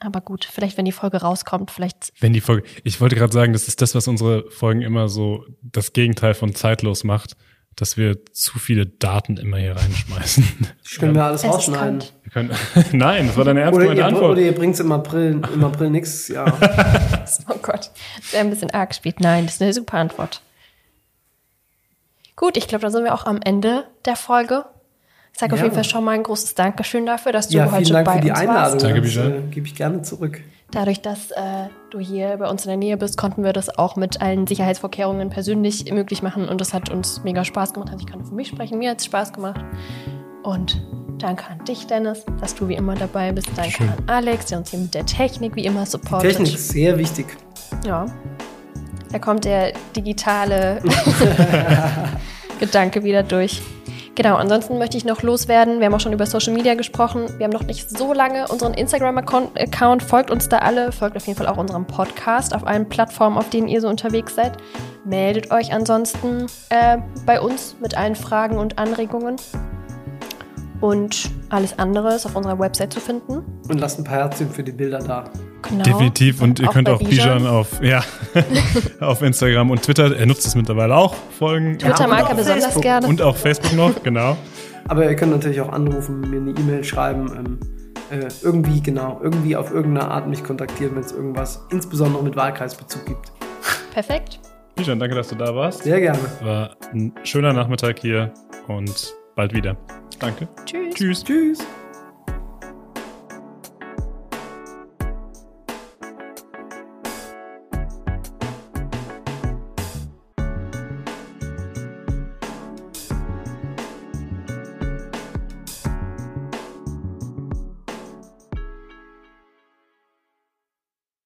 Aber gut, vielleicht, wenn die Folge rauskommt, vielleicht. Wenn die Folge. Ich wollte gerade sagen, das ist das, was unsere Folgen immer so das Gegenteil von zeitlos macht dass wir zu viele Daten immer hier reinschmeißen. Das können wir alles es rausschneiden. Wir können, nein, das war deine ernst ihr, Antwort. Oder ihr bringt es im April, im April nächstes Jahr. oh Gott, das wäre ein bisschen arg gespielt. Nein, das ist eine super Antwort. Gut, ich glaube, da sind wir auch am Ende der Folge. Ich sage ja. auf jeden Fall schon mal ein großes Dankeschön dafür, dass du ja, heute Dank bei für die uns Einladung. warst. Danke. Das äh, gebe ich gerne zurück. Dadurch, dass äh, du hier bei uns in der Nähe bist, konnten wir das auch mit allen Sicherheitsvorkehrungen persönlich möglich machen und das hat uns mega Spaß gemacht. Also ich kann für mich sprechen, mir hat es Spaß gemacht. Und danke an dich, Dennis, dass du wie immer dabei bist. Danke Schön. an Alex, der uns hier mit der Technik wie immer supportet. Die Technik ist sehr wichtig. Ja. Da kommt der digitale Gedanke wieder durch. Genau, ansonsten möchte ich noch loswerden. Wir haben auch schon über Social Media gesprochen. Wir haben noch nicht so lange unseren Instagram-Account. Folgt uns da alle. Folgt auf jeden Fall auch unserem Podcast auf allen Plattformen, auf denen ihr so unterwegs seid. Meldet euch ansonsten äh, bei uns mit allen Fragen und Anregungen. Und alles andere ist auf unserer Website zu finden. Und lasst ein paar Herzchen für die Bilder da. Genau. Definitiv. Und ihr könnt auch Bijan auf, ja, auf Instagram und Twitter, er nutzt es mittlerweile auch, folgen. Twitter ja, mag er besonders Facebook. gerne. Und auch Facebook noch, genau. Aber ihr könnt natürlich auch anrufen, mir eine E-Mail schreiben, ähm, äh, irgendwie, genau, irgendwie auf irgendeine Art mich kontaktieren, wenn es irgendwas, insbesondere mit Wahlkreisbezug gibt. Perfekt. Bijan, danke, dass du da warst. Sehr gerne. War ein schöner Nachmittag hier und bald wieder. Danke. Tschüss. Tschüss. Tschüss.